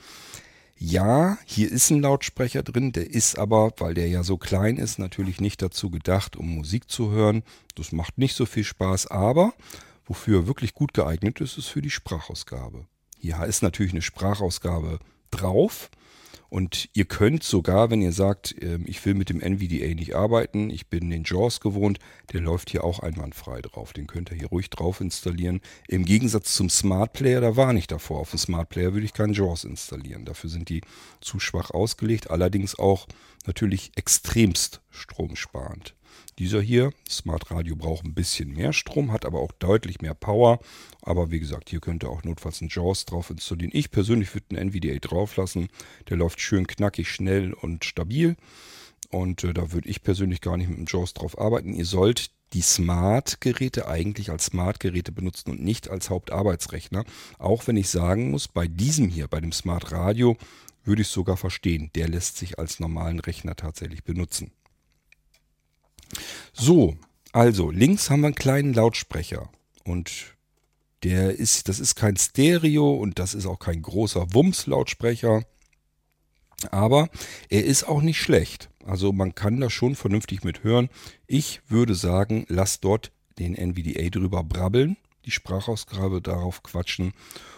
Ja, hier ist ein Lautsprecher drin, der ist aber, weil der ja so klein ist, natürlich nicht dazu gedacht, um Musik zu hören. Das macht nicht so viel Spaß, aber wofür er wirklich gut geeignet ist, ist für die Sprachausgabe. Hier ist natürlich eine Sprachausgabe drauf. Und ihr könnt sogar, wenn ihr sagt, ähm, ich will mit dem NVDA nicht arbeiten, ich bin den JAWS gewohnt, der läuft hier auch einwandfrei drauf. Den könnt ihr hier ruhig drauf installieren. Im Gegensatz zum Smart Player, da war nicht davor. Auf dem Smart Player würde ich keinen JAWS installieren. Dafür sind die zu schwach ausgelegt, allerdings auch natürlich extremst stromsparend. Dieser hier, Smart Radio, braucht ein bisschen mehr Strom, hat aber auch deutlich mehr Power. Aber wie gesagt, hier könnt ihr auch notfalls einen JAWS drauf installieren. Ich persönlich würde einen NVDA drauf lassen. Der läuft schön knackig, schnell und stabil. Und äh, da würde ich persönlich gar nicht mit dem JAWS drauf arbeiten. Ihr sollt die Smart-Geräte eigentlich als Smart-Geräte benutzen und nicht als Hauptarbeitsrechner. Auch wenn ich sagen muss, bei diesem hier, bei dem Smart Radio, würde ich sogar verstehen. Der lässt sich als normalen Rechner tatsächlich benutzen. So, also links haben wir einen kleinen Lautsprecher und der ist, das ist kein Stereo und das ist auch kein großer Wumms-Lautsprecher, aber er ist auch nicht schlecht. Also man kann da schon vernünftig mit hören. Ich würde sagen, lasst dort den NVDA drüber brabbeln, die Sprachausgabe darauf quatschen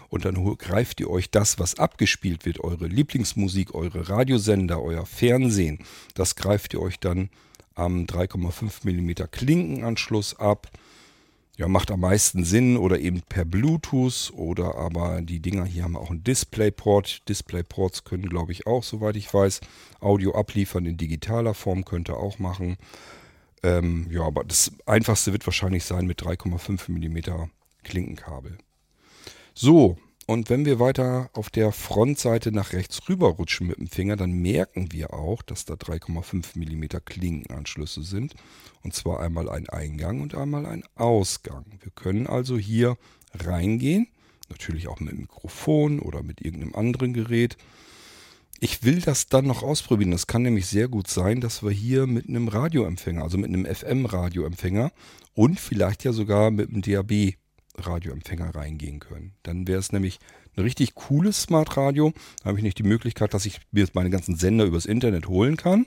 und dann greift ihr euch das, was abgespielt wird, eure Lieblingsmusik, eure Radiosender, euer Fernsehen, das greift ihr euch dann am 3,5 mm Klinkenanschluss ab. Ja, macht am meisten Sinn oder eben per Bluetooth oder aber die Dinger hier haben auch einen Displayport. Displayports können, glaube ich, auch, soweit ich weiß, Audio abliefern in digitaler Form, könnte auch machen. Ähm, ja, aber das einfachste wird wahrscheinlich sein mit 3,5 mm Klinkenkabel. So, und wenn wir weiter auf der Frontseite nach rechts rüber rutschen mit dem Finger, dann merken wir auch, dass da 3,5 mm Klinkenanschlüsse sind. Und zwar einmal ein Eingang und einmal ein Ausgang. Wir können also hier reingehen, natürlich auch mit dem Mikrofon oder mit irgendeinem anderen Gerät. Ich will das dann noch ausprobieren. Das kann nämlich sehr gut sein, dass wir hier mit einem Radioempfänger, also mit einem FM-Radioempfänger und vielleicht ja sogar mit einem DAB Radioempfänger reingehen können. Dann wäre es nämlich ein richtig cooles Smart Radio. Da habe ich nicht die Möglichkeit, dass ich mir meine ganzen Sender übers Internet holen kann.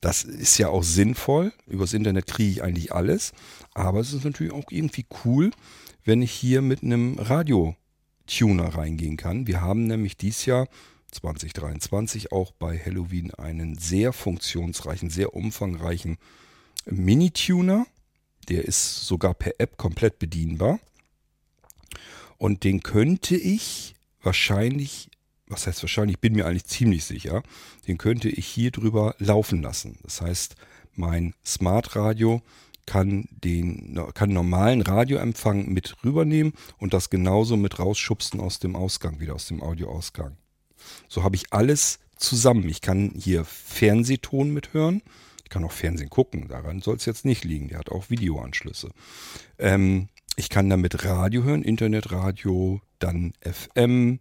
Das ist ja auch sinnvoll. Übers Internet kriege ich eigentlich alles. Aber es ist natürlich auch irgendwie cool, wenn ich hier mit einem Radio-Tuner reingehen kann. Wir haben nämlich dieses Jahr 2023 auch bei Halloween einen sehr funktionsreichen, sehr umfangreichen Mini-Tuner. Der ist sogar per App komplett bedienbar. Und den könnte ich wahrscheinlich, was heißt wahrscheinlich, bin mir eigentlich ziemlich sicher, den könnte ich hier drüber laufen lassen. Das heißt, mein Smart Radio kann den kann normalen Radioempfang mit rübernehmen und das genauso mit rausschubsen aus dem Ausgang, wieder aus dem Audioausgang. So habe ich alles zusammen. Ich kann hier Fernsehton mithören. Ich kann auch Fernsehen gucken. Daran soll es jetzt nicht liegen. Der hat auch Videoanschlüsse. Ähm, Ich kann damit Radio hören, Internetradio, dann FM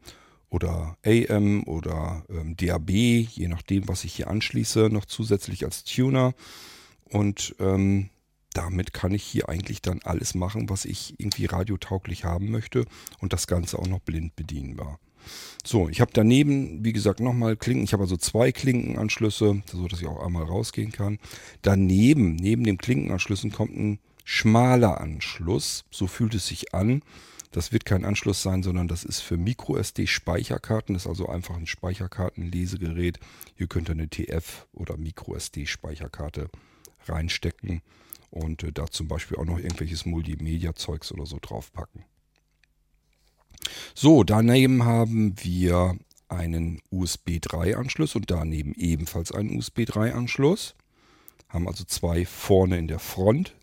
oder AM oder ähm, DAB, je nachdem, was ich hier anschließe, noch zusätzlich als Tuner. Und ähm, damit kann ich hier eigentlich dann alles machen, was ich irgendwie radiotauglich haben möchte und das Ganze auch noch blind bedienbar. So, ich habe daneben, wie gesagt, nochmal Klinken. Ich habe also zwei Klinkenanschlüsse, so dass ich auch einmal rausgehen kann. Daneben, neben dem Klinkenanschlüssen kommt ein schmaler Anschluss. So fühlt es sich an. Das wird kein Anschluss sein, sondern das ist für MicroSD-Speicherkarten. Das ist also einfach ein Speicherkartenlesegerät. Hier könnt ihr eine TF- oder MicroSD-Speicherkarte reinstecken und äh, da zum Beispiel auch noch irgendwelches Multimedia-Zeugs oder so draufpacken. So, daneben haben wir einen USB 3-Anschluss und daneben ebenfalls einen USB 3-Anschluss. Haben also zwei vorne in der Front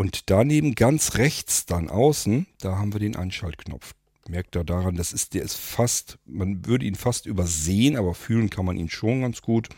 und daneben ganz rechts dann außen, da haben wir den Einschaltknopf. Merkt da daran, das ist, der ist fast, man würde ihn fast übersehen, aber fühlen kann man ihn schon ganz gut.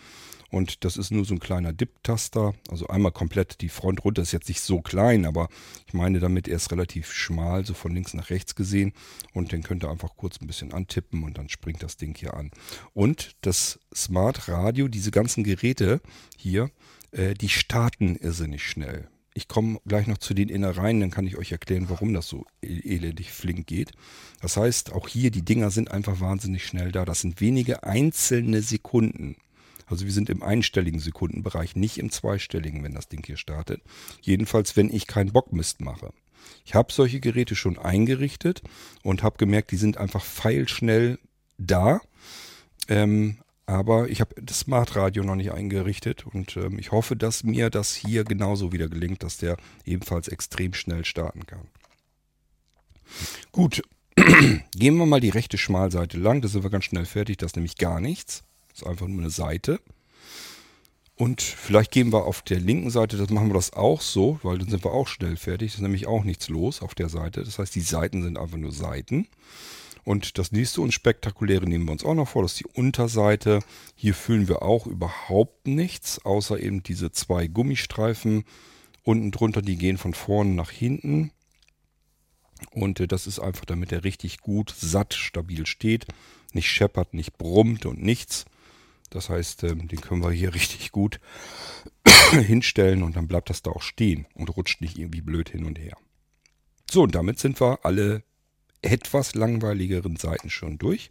Und das ist nur so ein kleiner Dip-Taster. Also einmal komplett die Front runter. Ist jetzt nicht so klein, aber ich meine damit, er ist relativ schmal, so von links nach rechts gesehen. Und den könnt ihr einfach kurz ein bisschen antippen und dann springt das Ding hier an. Und das Smart Radio, diese ganzen Geräte hier, äh, die starten irrsinnig schnell. Ich komme gleich noch zu den Innereien, dann kann ich euch erklären, warum das so e-, elendig flink geht. Das heißt, auch hier, die Dinger sind einfach wahnsinnig schnell da. Das sind wenige einzelne Sekunden. Also wir sind im einstelligen Sekundenbereich, nicht im zweistelligen, wenn das Ding hier startet. Jedenfalls, wenn ich keinen Bockmist mache. Ich habe solche Geräte schon eingerichtet und habe gemerkt, die sind einfach feilschnell da. Ähm, aber ich habe das Smart Radio noch nicht eingerichtet und ähm, ich hoffe, dass mir das hier genauso wieder gelingt, dass der ebenfalls extrem schnell starten kann. Gut, gehen wir mal die rechte Schmalseite lang, da sind wir ganz schnell fertig, das ist nämlich gar nichts. Das ist einfach nur eine Seite. Und vielleicht gehen wir auf der linken Seite, das machen wir das auch so, weil dann sind wir auch schnell fertig. Das ist nämlich auch nichts los auf der Seite. Das heißt, die Seiten sind einfach nur Seiten. Und das nächste unspektakuläre nehmen wir uns auch noch vor, das ist die Unterseite. Hier füllen wir auch überhaupt nichts, außer eben diese zwei Gummistreifen unten drunter, die gehen von vorne nach hinten. Und äh, das ist einfach, damit er richtig gut, satt, stabil steht, nicht scheppert, nicht brummt und nichts. Das heißt, ähm, den können wir hier richtig gut hinstellen und dann bleibt das da auch stehen und rutscht nicht irgendwie blöd hin und her. So, und damit sind wir alle etwas langweiligeren Seiten schon durch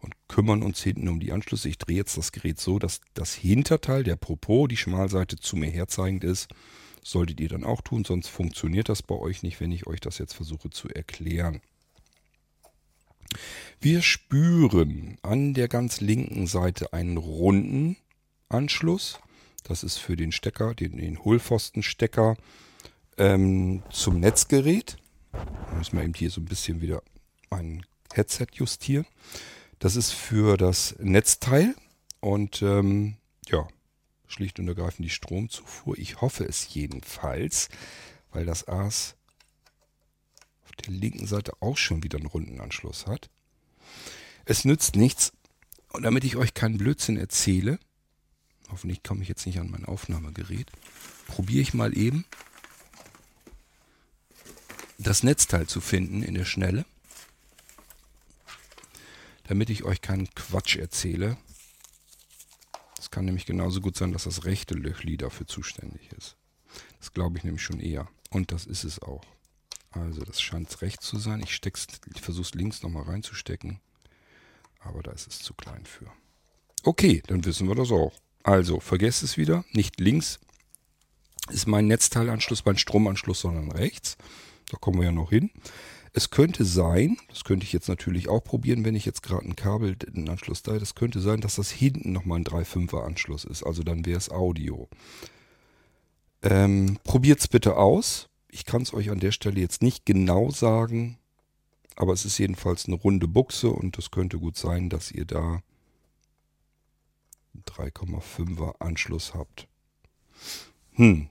und kümmern uns hinten um die Anschlüsse. Ich drehe jetzt das Gerät so, dass das Hinterteil, der Propos, die Schmalseite zu mir herzeigend ist. Solltet ihr dann auch tun, sonst funktioniert das bei euch nicht, wenn ich euch das jetzt versuche zu erklären. Wir spüren an der ganz linken Seite einen runden Anschluss. Das ist für den Stecker, den, den Hohlpfostenstecker ähm, zum Netzgerät. Müssen wir eben hier so ein bisschen wieder ein Headset justieren. Das ist für das Netzteil und ähm, ja, schlicht und ergreifend die Stromzufuhr. Ich hoffe es jedenfalls, weil das AS auf der linken Seite auch schon wieder einen runden Anschluss hat. Es nützt nichts, und damit ich euch keinen Blödsinn erzähle, hoffentlich komme ich jetzt nicht an mein Aufnahmegerät, probiere ich mal eben das Netzteil zu finden in der Schnelle, damit ich euch keinen Quatsch erzähle. Es kann nämlich genauso gut sein, dass das rechte Löchli dafür zuständig ist. Das glaube ich nämlich schon eher. Und das ist es auch. Also das scheint rechts zu sein. Ich, ich versuche es links nochmal reinzustecken. Aber da ist es zu klein für. Okay, dann wissen wir das auch. Also, vergesst es wieder. Nicht links ist mein Netzteilanschluss, mein Stromanschluss, sondern rechts. Da kommen wir ja noch hin. Es könnte sein, das könnte ich jetzt natürlich auch probieren, wenn ich jetzt gerade ein Kabel, einen Anschluss da, das könnte sein, dass das hinten nochmal ein 3,5er Anschluss ist. Also dann wäre es Audio. Ähm, Probiert es bitte aus. Ich kann es euch an der Stelle jetzt nicht genau sagen, aber es ist jedenfalls eine runde Buchse und es könnte gut sein, dass ihr da 3,5er Anschluss habt. Hm,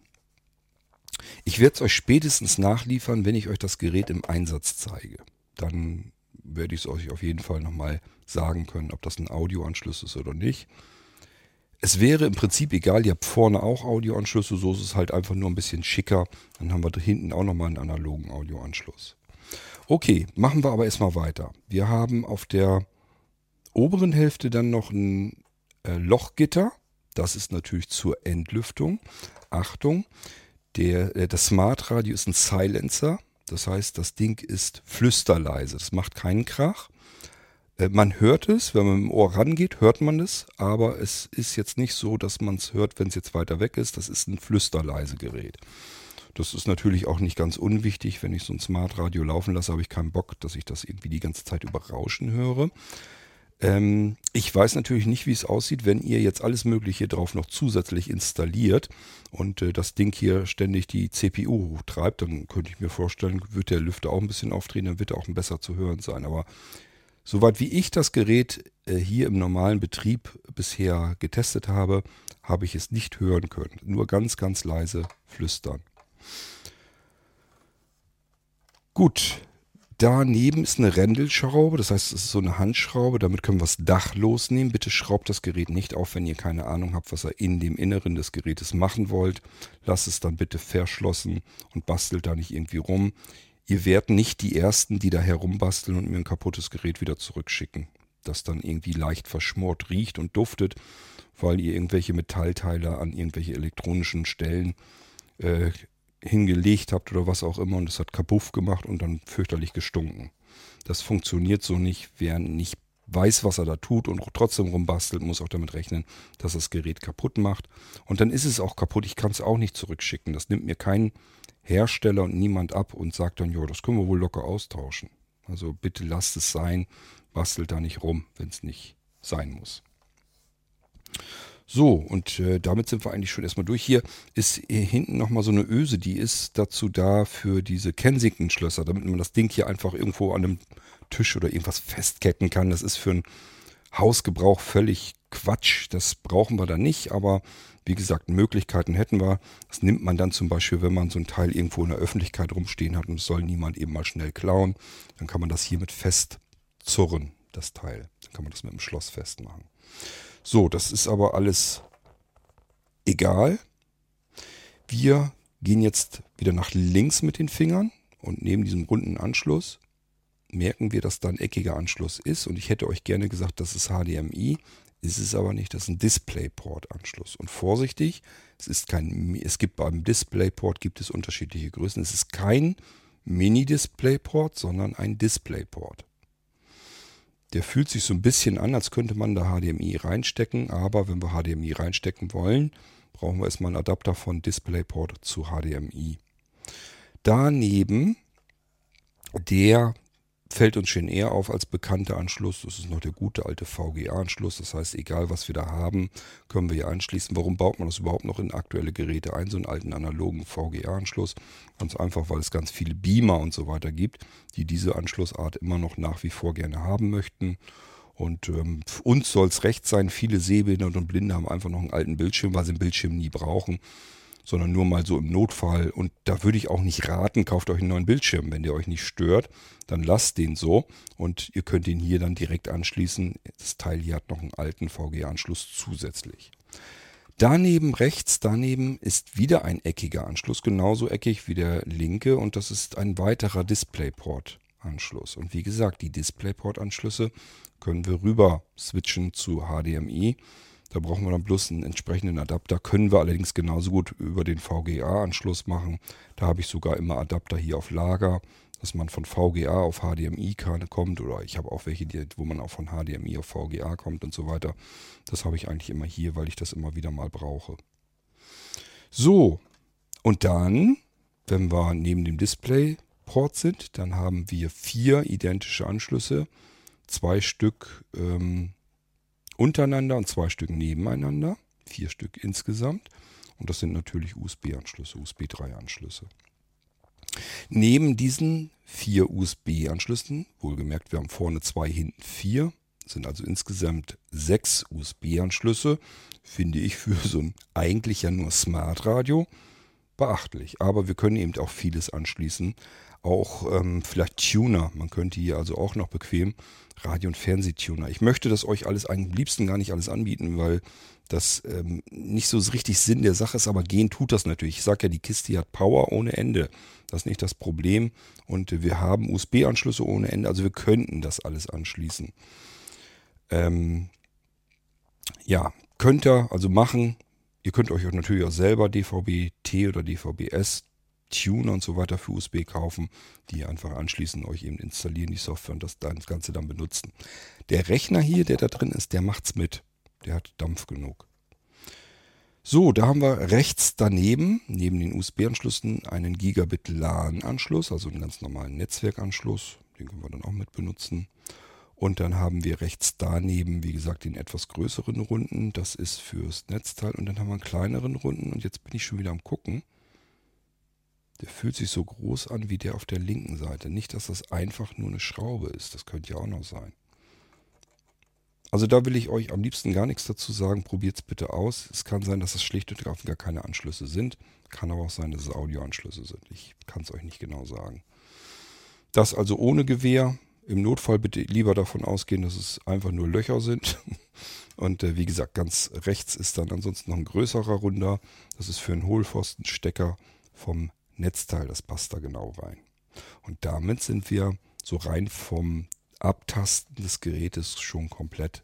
ich werde es euch spätestens nachliefern, wenn ich euch das Gerät im Einsatz zeige. Dann werde ich es euch auf jeden Fall nochmal sagen können, ob das ein Audioanschluss ist oder nicht. Es wäre im Prinzip egal, ihr habt vorne auch Audioanschlüsse, so ist es halt einfach nur ein bisschen schicker. Dann haben wir da hinten auch nochmal einen analogen Audioanschluss. Okay, machen wir aber erstmal weiter. Wir haben auf der oberen Hälfte dann noch ein äh, Lochgitter. Das ist natürlich zur Entlüftung. Achtung, der, äh, das Smart Radio ist ein Silencer. Das heißt, das Ding ist flüsterleise. Das macht keinen Krach. Äh, man hört es, wenn man mit dem Ohr rangeht, hört man es, aber es ist jetzt nicht so, dass man es hört, wenn es jetzt weiter weg ist. Das ist ein flüsterleise Gerät. Das ist natürlich auch nicht ganz unwichtig. Wenn ich so ein Smart Radio laufen lasse, habe ich keinen Bock, dass ich das irgendwie die ganze Zeit über Rauschen höre. Ähm, ich weiß natürlich nicht, wie es aussieht, wenn ihr jetzt alles Mögliche drauf noch zusätzlich installiert und äh, das Ding hier ständig die CPU hochtreibt. Dann könnte ich mir vorstellen, wird der Lüfter auch ein bisschen aufdrehen, dann wird er auch besser zu hören sein. Aber Soweit wie ich das Gerät äh, hier im normalen Betrieb bisher getestet habe, habe ich es nicht hören können. Nur ganz, ganz leise flüstern. Gut, daneben ist eine Rändelschraube, das heißt, es ist so eine Handschraube, damit können wir das Dach losnehmen. Bitte schraubt das Gerät nicht auf, wenn ihr keine Ahnung habt, was ihr in dem Inneren des Gerätes machen wollt. Lasst es dann bitte verschlossen und bastelt da nicht irgendwie rum. Ihr werdet nicht die Ersten, die da herumbasteln und mir ein kaputtes Gerät wieder zurückschicken, das dann irgendwie leicht verschmort riecht und duftet, weil ihr irgendwelche Metallteile an irgendwelche elektronischen Stellen äh, hingelegt habt oder was auch immer und es hat kapuff gemacht und dann fürchterlich gestunken. Das funktioniert so nicht. Wer nicht weiß, was er da tut und trotzdem rumbastelt, muss auch damit rechnen, dass das Gerät kaputt macht. Und dann ist es auch kaputt. Ich kann es auch nicht zurückschicken. Das nimmt mir kein Hersteller und niemand ab und sagt dann, ja, das können wir wohl locker austauschen. Also bitte lasst es sein, bastelt da nicht rum, wenn es nicht sein muss. So, und äh, damit sind wir eigentlich schon erstmal durch. Hier ist hier hinten nochmal so eine Öse, die ist dazu da für diese Kensington-Schlösser, damit man das Ding hier einfach irgendwo an einem Tisch oder irgendwas festketten kann. Das ist für einen Hausgebrauch völlig Quatsch. Das brauchen wir da nicht, aber wie gesagt, Möglichkeiten hätten wir. Das nimmt man dann zum Beispiel, wenn man so ein Teil irgendwo in der Öffentlichkeit rumstehen hat und es soll niemand eben mal schnell klauen. Dann kann man das hiermit festzurren, das Teil. Dann kann man das mit dem Schloss festmachen. So, das ist aber alles egal. Wir gehen jetzt wieder nach links mit den Fingern und neben diesem runden Anschluss merken wir, dass da ein eckiger Anschluss ist. Und ich hätte euch gerne gesagt, das ist HDMI. Ist es aber nicht, das ist ein DisplayPort-Anschluss. Und vorsichtig, es ist kein, es gibt beim DisplayPort gibt es unterschiedliche Größen. Es ist kein Mini-DisplayPort, sondern ein DisplayPort. Der fühlt sich so ein bisschen an, als könnte man da HDMI reinstecken, aber wenn wir HDMI reinstecken wollen, brauchen wir erstmal einen Adapter von DisplayPort zu HDMI. Daneben der fällt uns schon eher auf als bekannter Anschluss. Das ist noch der gute alte VGA-Anschluss. Das heißt, egal was wir da haben, können wir hier anschließen. Warum baut man das überhaupt noch in aktuelle Geräte ein, so einen alten analogen VGA-Anschluss? Ganz einfach, weil es ganz viele Beamer und so weiter gibt, die diese Anschlussart immer noch nach wie vor gerne haben möchten. Und ähm, uns soll es recht sein, viele Sehbehinderte und Blinde haben einfach noch einen alten Bildschirm, weil sie einen Bildschirm nie brauchen sondern nur mal so im Notfall. Und da würde ich auch nicht raten, kauft euch einen neuen Bildschirm. Wenn der euch nicht stört, dann lasst den so und ihr könnt ihn hier dann direkt anschließen. Das Teil hier hat noch einen alten VGA-Anschluss zusätzlich. Daneben rechts, daneben ist wieder ein eckiger Anschluss, genauso eckig wie der linke und das ist ein weiterer DisplayPort-Anschluss. Und wie gesagt, die DisplayPort-Anschlüsse können wir rüber switchen zu HDMI. Da brauchen wir dann bloß einen entsprechenden Adapter. Können wir allerdings genauso gut über den VGA-Anschluss machen. Da habe ich sogar immer Adapter hier auf Lager, dass man von VGA auf HDMI kommt. Oder ich habe auch welche, wo man auch von HDMI auf VGA kommt und so weiter. Das habe ich eigentlich immer hier, weil ich das immer wieder mal brauche. So, und dann, wenn wir neben dem Display-Port sind, dann haben wir vier identische Anschlüsse. Zwei Stück ähm, untereinander und zwei Stück nebeneinander. Vier Stück insgesamt. Und das sind natürlich USB-Anschlüsse, USB 3-Anschlüsse. Neben diesen vier USB-Anschlüssen, wohlgemerkt, wir haben vorne zwei, hinten vier, sind also insgesamt sechs USB-Anschlüsse, finde ich für so ein eigentlich ja nur Smart Radio beachtlich. Aber wir können eben auch vieles anschließen. Auch ähm, vielleicht Tuner. Man könnte hier also auch noch bequem Radio- und Fernsehtuner. Ich möchte das euch alles am liebsten gar nicht alles anbieten, weil das ähm, nicht so richtig Sinn der Sache ist, aber gehen tut das natürlich. Ich sage ja, die Kiste hat Power ohne Ende. Das ist nicht das Problem. Und äh, wir haben USB-Anschlüsse ohne Ende, also wir könnten das alles anschließen. Ähm, ja, könnt ihr also machen. Ihr könnt euch natürlich auch selber DVB-T oder DVB-S Tuner und so weiter für USB kaufen, die einfach anschließen, euch eben installieren, die Software und das, das Ganze dann benutzen. Der Rechner hier, der da drin ist, der macht's mit. Der hat Dampf genug. So, da haben wir rechts daneben, neben den USB-Anschlüssen, einen Gigabit LAN-Anschluss, also einen ganz normalen Netzwerkanschluss. Den können wir dann auch mit benutzen. Und dann haben wir rechts daneben, wie gesagt, den etwas größeren Runden. Das ist fürs Netzteil. Und dann haben wir einen kleineren Runden. Und jetzt bin ich schon wieder am Gucken. Der fühlt sich so groß an wie der auf der linken Seite. Nicht, dass das einfach nur eine Schraube ist. Das könnte ja auch noch sein. Also da will ich euch am liebsten gar nichts dazu sagen. Probiert es bitte aus. Es kann sein, dass es schlicht und ergreifend gar keine Anschlüsse sind. Kann aber auch sein, dass es Audioanschlüsse sind. Ich kann es euch nicht genau sagen. Das also ohne Gewehr. Im Notfall bitte lieber davon ausgehen, dass es einfach nur Löcher sind. Und äh, wie gesagt, ganz rechts ist dann ansonsten noch ein größerer Runder. Das ist für einen Hohlpfostenstecker vom Netzteil. Das passt da genau rein. Und damit sind wir so rein vom Abtasten des Gerätes schon komplett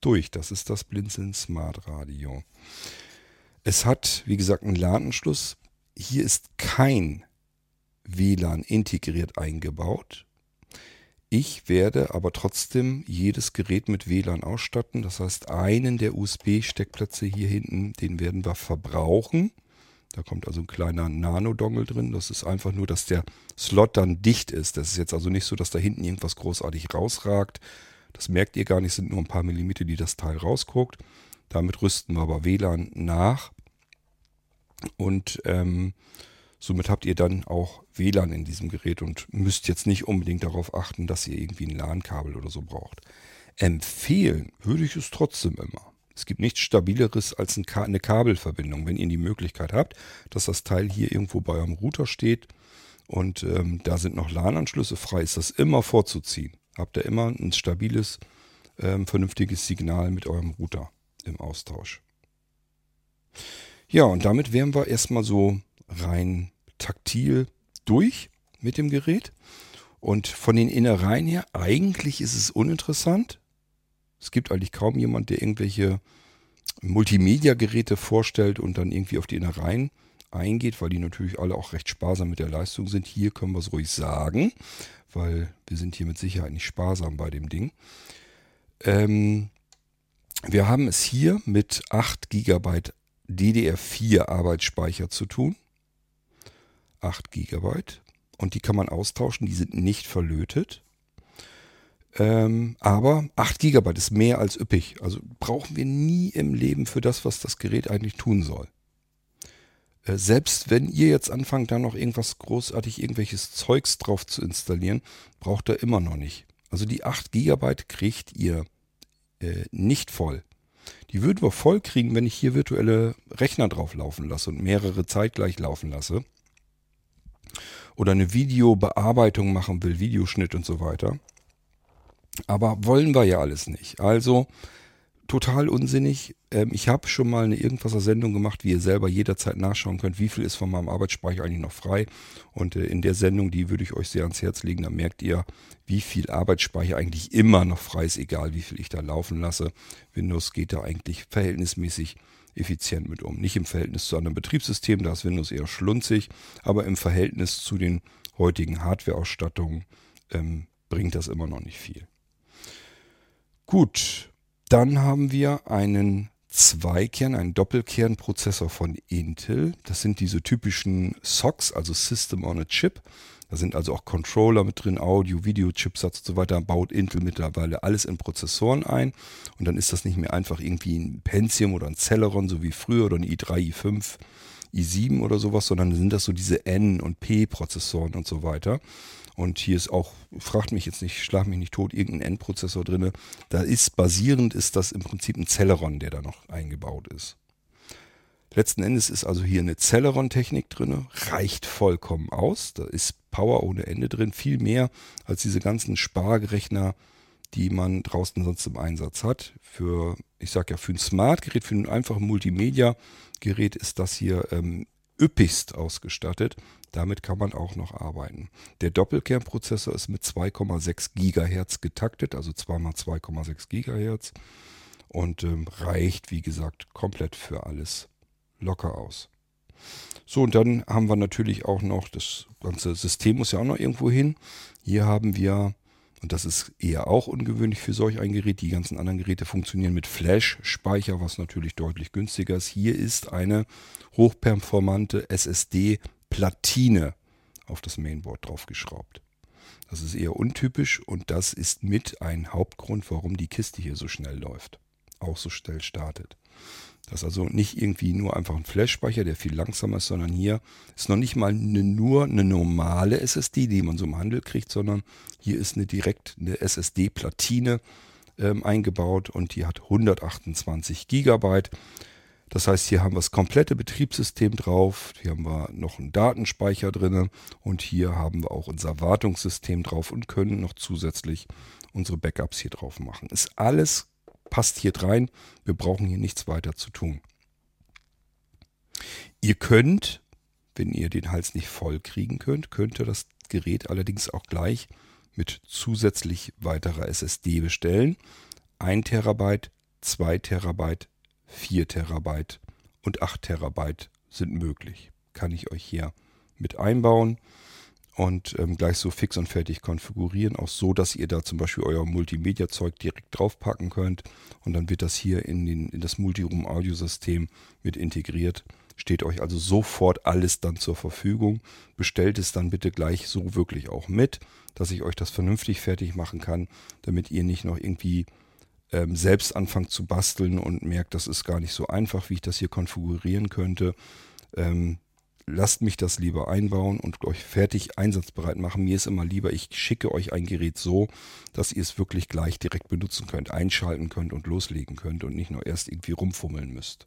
durch. Das ist das Blinzeln Smart Radio. Es hat, wie gesagt, einen LAN-Anschluss. Hier ist kein WLAN integriert eingebaut. Ich werde aber trotzdem jedes Gerät mit WLAN ausstatten. Das heißt, einen der USB-Steckplätze hier hinten, den werden wir verbrauchen. Da kommt also ein kleiner Nano-Dongle drin. Das ist einfach nur, dass der Slot dann dicht ist. Das ist jetzt also nicht so, dass da hinten irgendwas großartig rausragt. Das merkt ihr gar nicht, sind nur ein paar Millimeter, die das Teil rausguckt. Damit rüsten wir aber WLAN nach. Und ähm, somit habt ihr dann auch WLAN in diesem Gerät und müsst jetzt nicht unbedingt darauf achten, dass ihr irgendwie ein LAN-Kabel oder so braucht. Empfehlen würde ich es trotzdem immer. Es gibt nichts Stabileres als eine Kabelverbindung, wenn ihr die Möglichkeit habt, dass das Teil hier irgendwo bei eurem Router steht und ähm, da sind noch LAN-Anschlüsse frei, ist das immer vorzuziehen. Habt ihr immer ein stabiles, ähm, vernünftiges Signal mit eurem Router im Austausch. Ja, und damit wären wir erstmal so rein taktil durch mit dem Gerät. Und von den Innereien her, eigentlich ist es uninteressant. Es gibt eigentlich kaum jemand, der irgendwelche Multimedia-Geräte vorstellt und dann irgendwie auf die Innereien eingeht, weil die natürlich alle auch recht sparsam mit der Leistung sind. Hier können wir es ruhig sagen, weil wir sind hier mit Sicherheit nicht sparsam bei dem Ding. Ähm, wir haben es hier mit 8 GB DDR4 Arbeitsspeicher zu tun. 8 GB. Und die kann man austauschen, die sind nicht verlötet. Ähm, aber 8 GB ist mehr als üppig. Also brauchen wir nie im Leben für das, was das Gerät eigentlich tun soll. Äh, selbst wenn ihr jetzt anfangt, da noch irgendwas großartig, irgendwelches Zeugs drauf zu installieren, braucht er immer noch nicht. Also die 8 GB kriegt ihr äh, nicht voll. Die würden wir voll kriegen, wenn ich hier virtuelle Rechner drauf laufen lasse und mehrere zeitgleich laufen lasse. Oder eine Videobearbeitung machen will, Videoschnitt und so weiter. Aber wollen wir ja alles nicht. Also total unsinnig. Ähm, ich habe schon mal eine irgendwaser Sendung gemacht, wie ihr selber jederzeit nachschauen könnt, wie viel ist von meinem Arbeitsspeicher eigentlich noch frei. Und äh, in der Sendung, die würde ich euch sehr ans Herz legen, da merkt ihr, wie viel Arbeitsspeicher eigentlich immer noch frei ist, egal wie viel ich da laufen lasse. Windows geht da eigentlich verhältnismäßig effizient mit um. Nicht im Verhältnis zu anderen Betriebssystemen, da ist Windows eher schlunzig, aber im Verhältnis zu den heutigen Hardware-Ausstattungen ähm, bringt das immer noch nicht viel. Gut, dann haben wir einen Zweikern, einen Doppelkernprozessor von Intel. Das sind diese typischen SOCs, also System on a Chip. Da sind also auch Controller mit drin, Audio, Video, Chipsatz und so weiter. Baut Intel mittlerweile alles in Prozessoren ein. Und dann ist das nicht mehr einfach irgendwie ein Pentium oder ein Celeron, so wie früher, oder ein i3, i5, i7 oder sowas, sondern sind das so diese N- und P-Prozessoren und so weiter. Und hier ist auch, fragt mich jetzt nicht, schlag mich nicht tot, irgendein Endprozessor drin. Da ist basierend, ist das im Prinzip ein Celeron, der da noch eingebaut ist. Letzten Endes ist also hier eine Celeron-Technik drin, reicht vollkommen aus. Da ist Power ohne Ende drin, viel mehr als diese ganzen Spargerechner, die man draußen sonst im Einsatz hat. Für, ich sag ja, für ein Smart-Gerät, für ein einfaches Multimedia-Gerät ist das hier ähm, üppigst ausgestattet. Damit kann man auch noch arbeiten. Der Doppelkernprozessor ist mit 2,6 Gigahertz getaktet, also 2 mal 2,6 Gigahertz und ähm, reicht, wie gesagt, komplett für alles locker aus. So, und dann haben wir natürlich auch noch, das ganze System muss ja auch noch irgendwo hin. Hier haben wir, und das ist eher auch ungewöhnlich für solch ein Gerät, die ganzen anderen Geräte funktionieren mit Flash-Speicher, was natürlich deutlich günstiger ist. Hier ist eine hochperformante SSD-Platine auf das Mainboard draufgeschraubt. Das ist eher untypisch und das ist mit ein Hauptgrund, warum die Kiste hier so schnell läuft, auch so schnell startet. Das ist also nicht irgendwie nur einfach ein Flash-Speicher, der viel langsamer ist, sondern hier ist noch nicht mal eine, nur eine normale SSD, die man so im Handel kriegt, sondern hier ist eine direkt eine SSD-Platine ähm, eingebaut und die hat 128 Gigabyte. Das heißt, hier haben wir das komplette Betriebssystem drauf, hier haben wir noch einen Datenspeicher drin und hier haben wir auch unser Wartungssystem drauf und können noch zusätzlich unsere Backups hier drauf machen. Ist alles passt hier rein. Wir brauchen hier nichts weiter zu tun. Ihr könnt, wenn ihr den Hals nicht voll kriegen könnt, könnt ihr das Gerät allerdings auch gleich mit zusätzlich weiterer SSD bestellen. 1 Terabyte, 2 Terabyte, 4 Terabyte und 8 Terabyte sind möglich. Kann ich euch hier mit einbauen und ähm, gleich so fix und fertig konfigurieren. Auch so, dass ihr da zum Beispiel euer Multimedia-Zeug direkt draufpacken könnt. Und dann wird das hier in, den, in das Multiroom-Audiosystem mit integriert. Steht euch also sofort alles dann zur Verfügung. Bestellt es dann bitte gleich so wirklich auch mit, dass ich euch das vernünftig fertig machen kann, damit ihr nicht noch irgendwie ähm, selbst anfangt zu basteln und merkt, das ist gar nicht so einfach, wie ich das hier konfigurieren könnte. Ähm, lasst mich das lieber einbauen und euch fertig einsatzbereit machen. Mir ist immer lieber, ich schicke euch ein Gerät so, dass ihr es wirklich gleich direkt benutzen könnt, einschalten könnt und loslegen könnt und nicht nur erst irgendwie rumfummeln müsst.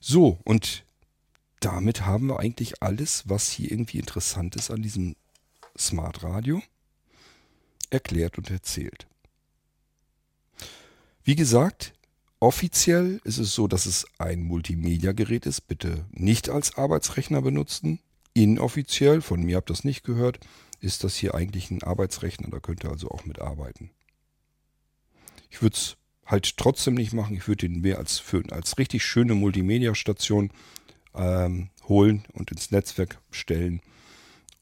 So, und damit haben wir eigentlich alles, was hier irgendwie interessant ist an diesem Smart Radio, erklärt und erzählt. Wie gesagt, Offiziell ist es so, dass es ein Multimedia-Gerät ist. Bitte nicht als Arbeitsrechner benutzen. Inoffiziell, von mir habt ihr das nicht gehört, ist das hier eigentlich ein Arbeitsrechner. Da könnt ihr also auch mit arbeiten. Ich würde es halt trotzdem nicht machen. Ich würde den mehr als, für, als richtig schöne Multimedia-Station ähm, holen und ins Netzwerk stellen.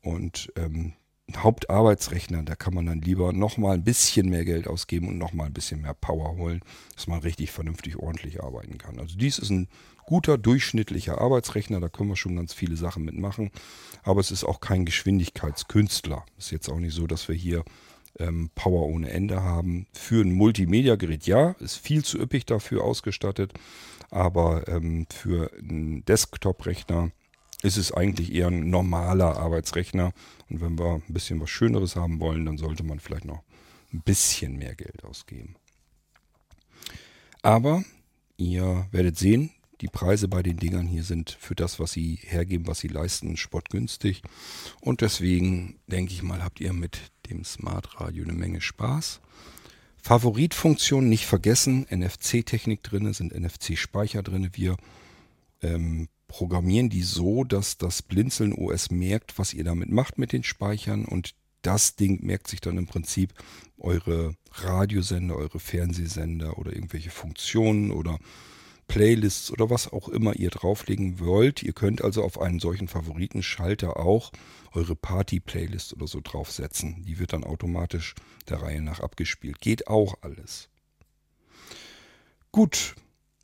Und ähm, Hauptarbeitsrechner, da kann man dann lieber nochmal ein bisschen mehr Geld ausgeben und nochmal ein bisschen mehr Power holen, dass man richtig vernünftig ordentlich arbeiten kann. Also dies ist ein guter, durchschnittlicher Arbeitsrechner, da können wir schon ganz viele Sachen mitmachen, aber es ist auch kein Geschwindigkeitskünstler. Ist jetzt auch nicht so, dass wir hier ähm, Power ohne Ende haben. Für ein Multimedia-Gerät ja, ist viel zu üppig dafür ausgestattet, aber ähm, für einen Desktop-Rechner ist es eigentlich eher ein normaler Arbeitsrechner. Und wenn wir ein bisschen was Schöneres haben wollen, dann sollte man vielleicht noch ein bisschen mehr Geld ausgeben. Aber ihr werdet sehen, die Preise bei den Dingern hier sind für das, was sie hergeben, was sie leisten, spottgünstig. Und deswegen denke ich mal, habt ihr mit dem Smart Radio eine Menge Spaß. Favoritfunktion nicht vergessen, NFC-Technik drin, sind NFC-Speicher drin. Wir ähm, programmieren die so, dass das Blinzeln OS merkt, was ihr damit macht mit den Speichern und das Ding merkt sich dann im Prinzip eure Radiosender, eure Fernsehsender oder irgendwelche Funktionen oder Playlists oder was auch immer ihr drauflegen wollt. Ihr könnt also auf einen solchen Favoritenschalter auch eure Party-Playlist oder so draufsetzen. Die wird dann automatisch der Reihe nach abgespielt. Geht auch alles. Gut.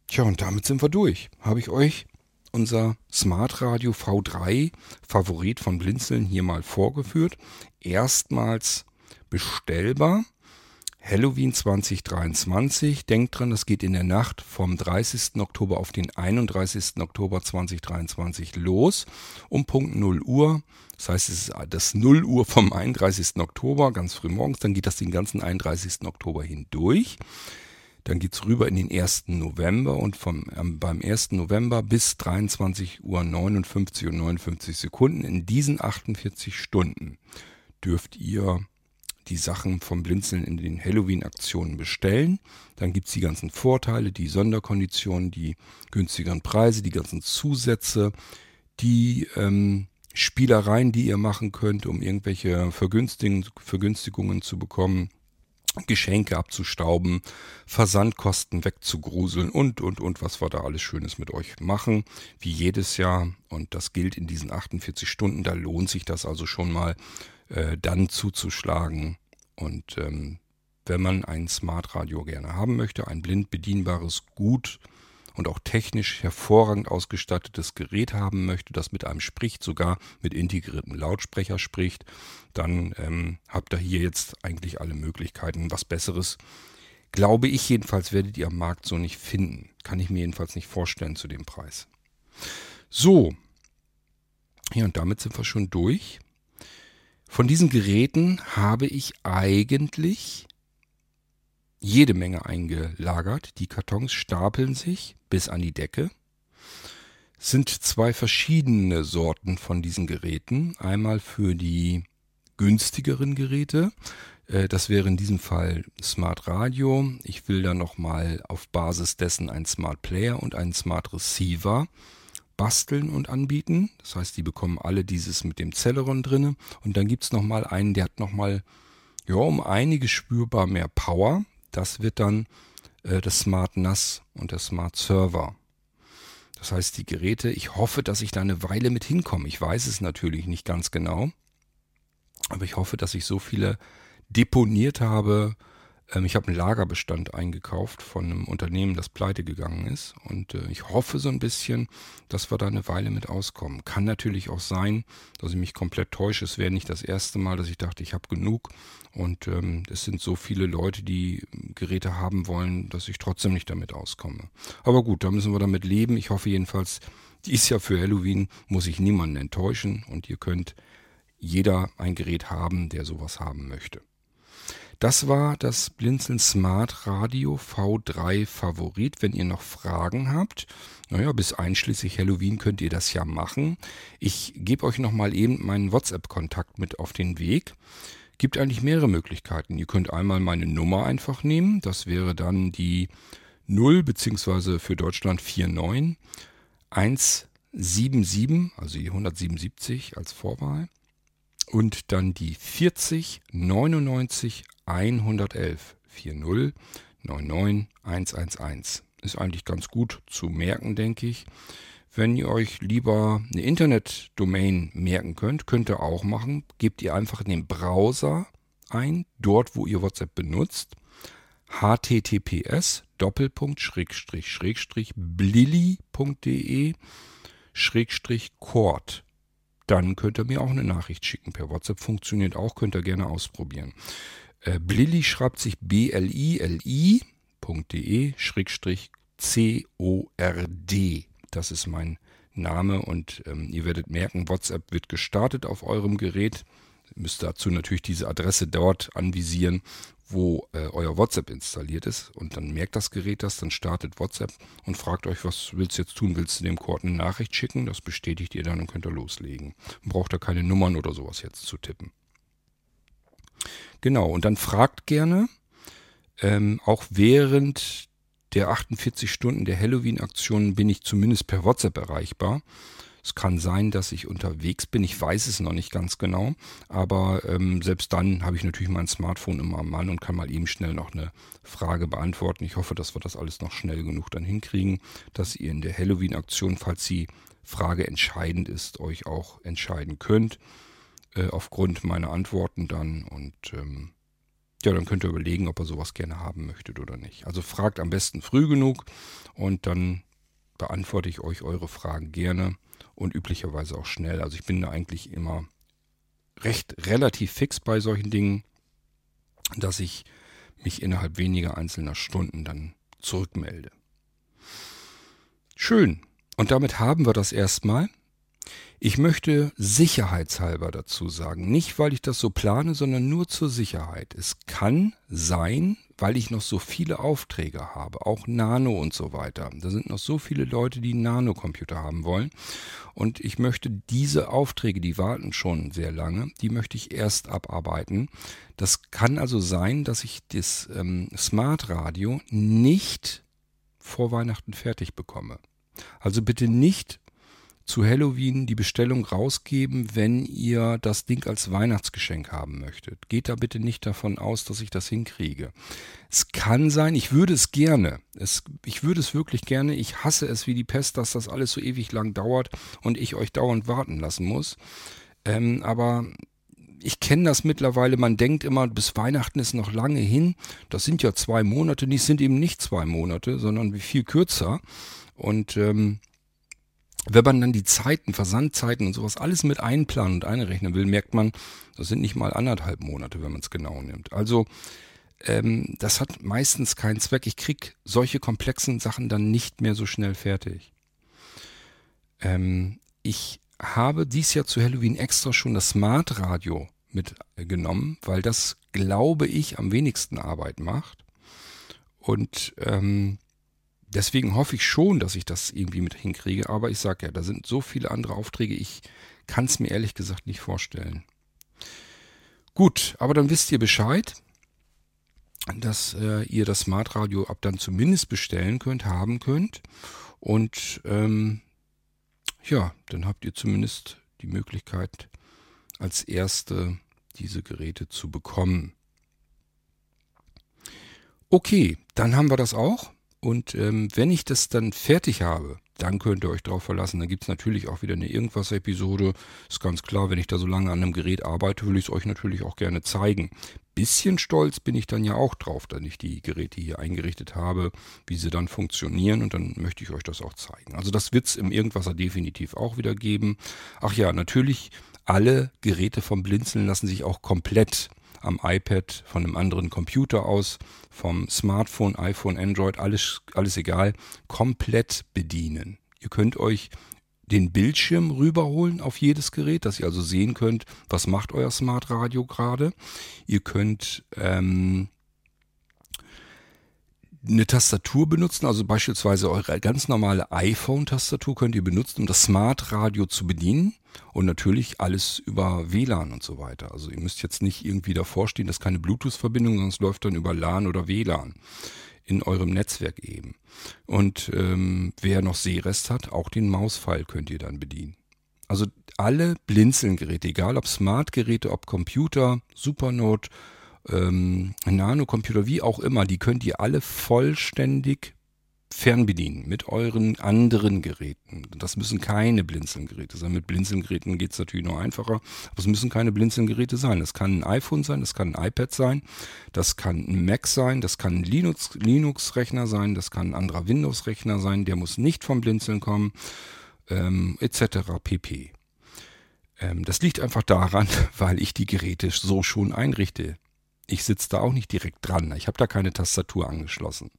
Tja, und damit sind wir durch. Habe ich euch unser Smart Radio V3 Favorit von Blinzeln hier mal vorgeführt. Erstmals bestellbar. Halloween 2023. Denkt dran, das geht in der Nacht vom 30. Oktober auf den 31. Oktober 2023 los. Um Punkt 0 Uhr. Das heißt, es ist das 0 Uhr vom 31. Oktober, ganz früh morgens. Dann geht das den ganzen 31. Oktober hindurch. Dann geht's rüber in den 1. November und vom, ähm, beim 1. November bis 23 Uhr 59 und 59 Sekunden in diesen 48 Stunden dürft ihr die Sachen vom Blinzeln in den Halloween-Aktionen bestellen. Dann gibt's die ganzen Vorteile, die Sonderkonditionen, die günstigeren Preise, die ganzen Zusätze, die ähm, Spielereien, die ihr machen könnt, um irgendwelche Vergünstigungen zu bekommen. Geschenke abzustauben, Versandkosten wegzugruseln und, und, und, was wir da alles Schönes mit euch machen, wie jedes Jahr. Und das gilt in diesen 48 Stunden. Da lohnt sich das also schon mal, äh, dann zuzuschlagen. Und ähm, wenn man ein Smart Radio gerne haben möchte, ein blind bedienbares, gut und auch technisch hervorragend ausgestattetes Gerät haben möchte, das mit einem spricht, sogar mit integriertem Lautsprecher spricht, dann ähm, habt ihr hier jetzt eigentlich alle Möglichkeiten. Was Besseres, glaube ich jedenfalls, werdet ihr am Markt so nicht finden. Kann ich mir jedenfalls nicht vorstellen zu dem Preis. So, ja, und damit sind wir schon durch. Von diesen Geräten habe ich eigentlich jede Menge eingelagert. Die Kartons stapeln sich bis an die Decke. Sind zwei verschiedene Sorten von diesen Geräten. Einmal für die günstigeren Geräte. Äh, das wäre in diesem Fall Smart Radio. Ich will dann nochmal auf Basis dessen ein Smart Player und einen Smart Receiver basteln und anbieten. Das heißt, die bekommen alle dieses mit dem Celeron drinne. Und dann gibt es nochmal einen, der hat nochmal ja, um einige spürbar mehr Power. Das wird dann äh, das Smart NAS und der Smart Server. Das heißt, die Geräte, ich hoffe, dass ich da eine Weile mit hinkomme. Ich weiß es natürlich nicht ganz genau. Aber ich hoffe, dass ich so viele deponiert habe, ich habe einen Lagerbestand eingekauft von einem Unternehmen, das pleite gegangen ist. Und äh, ich hoffe so ein bisschen, dass wir da eine Weile mit auskommen. Kann natürlich auch sein, dass ich mich komplett täusche. Es wäre nicht das erste Mal, dass ich dachte, ich habe genug. Und ähm, es sind so viele Leute, die Geräte haben wollen, dass ich trotzdem nicht damit auskomme. Aber gut, da müssen wir damit leben. Ich hoffe jedenfalls, dies Jahr für Halloween muss ich niemanden enttäuschen. Und ihr könnt jeder ein Gerät haben, der sowas haben möchte. Das war das Blinzeln Smart Radio V3 Favorit. Wenn ihr noch Fragen habt, naja, bis einschließlich Halloween könnt ihr das ja machen. Ich gebe euch nochmal eben meinen WhatsApp-Kontakt mit auf den Weg. Gibt eigentlich mehrere Möglichkeiten. Ihr könnt einmal meine Nummer einfach nehmen. Das wäre dann die 0 beziehungsweise für Deutschland 49 177, also die 177 als Vorwahl. Und dann die 40 99 111 40 99 111. Ist eigentlich ganz gut zu merken, denke ich. Wenn ihr euch lieber eine Internetdomain merken könnt, könnt ihr auch machen. Gebt ihr einfach in den Browser ein, dort wo ihr WhatsApp benutzt. https doppelpunkt schrägstrich schrägstrich cord. Dann könnt ihr mir auch eine Nachricht schicken. Per WhatsApp funktioniert auch, könnt ihr gerne ausprobieren. Äh, Blilli schreibt sich B-L-I-L-I.de Schrägstrich C-O-R-D. Das ist mein Name und ähm, ihr werdet merken, WhatsApp wird gestartet auf eurem Gerät. Ihr müsst dazu natürlich diese Adresse dort anvisieren, wo äh, euer WhatsApp installiert ist. Und dann merkt das Gerät das, dann startet WhatsApp und fragt euch, was willst du jetzt tun? Willst du dem Cord eine Nachricht schicken? Das bestätigt ihr dann und könnt ihr loslegen. braucht da keine Nummern oder sowas jetzt zu tippen. Genau, und dann fragt gerne, ähm, auch während der 48 Stunden der Halloween-Aktion bin ich zumindest per WhatsApp erreichbar. Es kann sein, dass ich unterwegs bin. Ich weiß es noch nicht ganz genau. Aber ähm, selbst dann habe ich natürlich mein Smartphone immer am Mann und kann mal eben schnell noch eine Frage beantworten. Ich hoffe, dass wir das alles noch schnell genug dann hinkriegen, dass ihr in der Halloween-Aktion, falls die Frage entscheidend ist, euch auch entscheiden könnt äh, aufgrund meiner Antworten dann. Und ähm, ja, dann könnt ihr überlegen, ob ihr sowas gerne haben möchtet oder nicht. Also fragt am besten früh genug und dann beantworte ich euch eure Fragen gerne und üblicherweise auch schnell. Also ich bin da eigentlich immer recht relativ fix bei solchen Dingen, dass ich mich innerhalb weniger einzelner Stunden dann zurückmelde. Schön. Und damit haben wir das erstmal. Ich möchte sicherheitshalber dazu sagen, nicht weil ich das so plane, sondern nur zur Sicherheit. Es kann sein, weil ich noch so viele Aufträge habe, auch Nano und so weiter. Da sind noch so viele Leute, die Nano-Computer haben wollen. Und ich möchte diese Aufträge, die warten schon sehr lange, die möchte ich erst abarbeiten. Das kann also sein, dass ich das ähm, Smart Radio nicht vor Weihnachten fertig bekomme. Also bitte nicht zu Halloween die Bestellung rausgeben, wenn ihr das Ding als Weihnachtsgeschenk haben möchtet. Geht da bitte nicht davon aus, dass ich das hinkriege. Es kann sein, ich würde es gerne. Es, ich würde es wirklich gerne. Ich hasse es wie die Pest, dass das alles so ewig lang dauert und ich euch dauernd warten lassen muss. Ähm, aber ich kenne das mittlerweile, man denkt immer, bis Weihnachten ist noch lange hin. Das sind ja zwei Monate, die sind eben nicht zwei Monate, sondern viel kürzer. Und ähm, wenn man dann die Zeiten, Versandzeiten und sowas alles mit einplanen und einrechnen will, merkt man, das sind nicht mal anderthalb Monate, wenn man es genau nimmt. Also ähm, das hat meistens keinen Zweck. Ich krieg solche komplexen Sachen dann nicht mehr so schnell fertig. Ähm, ich habe dies Jahr zu Halloween extra schon das Smart Radio mitgenommen, weil das, glaube ich, am wenigsten Arbeit macht. Und ähm, deswegen hoffe ich schon, dass ich das irgendwie mit hinkriege. Aber ich sage ja, da sind so viele andere Aufträge, ich kann es mir ehrlich gesagt nicht vorstellen. Gut, aber dann wisst ihr Bescheid, dass äh, ihr das Smart Radio ab dann zumindest bestellen könnt, haben könnt. Und ähm, ja, dann habt ihr zumindest die Möglichkeit, als erste diese Geräte zu bekommen. Okay, dann haben wir das auch. Und ähm, wenn ich das dann fertig habe, dann könnt ihr euch darauf verlassen. Dann gibt es natürlich auch wieder eine Irgendwas-Episode. Ist ganz klar, wenn ich da so lange an einem Gerät arbeite, will ich es euch natürlich auch gerne zeigen. Bisschen stolz bin ich dann ja auch drauf, dass ich die Geräte hier eingerichtet habe, wie sie dann funktionieren und dann möchte ich euch das auch zeigen. Also das wird es im Irgendwasser definitiv auch wieder geben. Ach ja, natürlich, alle Geräte vom Blinzeln lassen sich auch komplett am iPad, von einem anderen Computer aus, vom Smartphone, iPhone, Android, alles, alles egal, komplett bedienen. Ihr könnt euch den Bildschirm rüberholen auf jedes Gerät, dass ihr also sehen könnt, was macht euer Smart Radio gerade. Ihr könnt ähm, eine Tastatur benutzen, also beispielsweise eure ganz normale iPhone-Tastatur könnt ihr benutzen, um das Smart Radio zu bedienen und natürlich alles über WLAN und so weiter. Also ihr müsst jetzt nicht irgendwie davor stehen, das ist keine Bluetooth-Verbindung, es läuft dann über LAN oder WLAN in eurem Netzwerk eben. Und ähm, wer noch Sehrest hat, auch den Mauspfeil könnt ihr dann bedienen. Also alle Blinzeln-Geräte, egal ob Smart-Geräte, ob Computer, Supernote, ähm, Nanocomputer, wie auch immer, die könnt ihr alle vollständig fernbedienen mit euren anderen Geräten. Das müssen keine Blinzelgeräte sein. Mit Blinzelgeräten geht es natürlich noch einfacher, aber es müssen keine Blinzelgeräte sein. Das kann ein iPhone sein, das kann ein iPad sein, das kann ein Mac sein, das kann ein Linux-Rechner Linux sein, das kann ein anderer Windows-Rechner sein, der muss nicht vom Blinzeln kommen, ähm, etc. pp. Ähm, das liegt einfach daran, weil ich die Geräte so schon einrichte ich sitze da auch nicht direkt dran. Ich habe da keine Tastatur angeschlossen,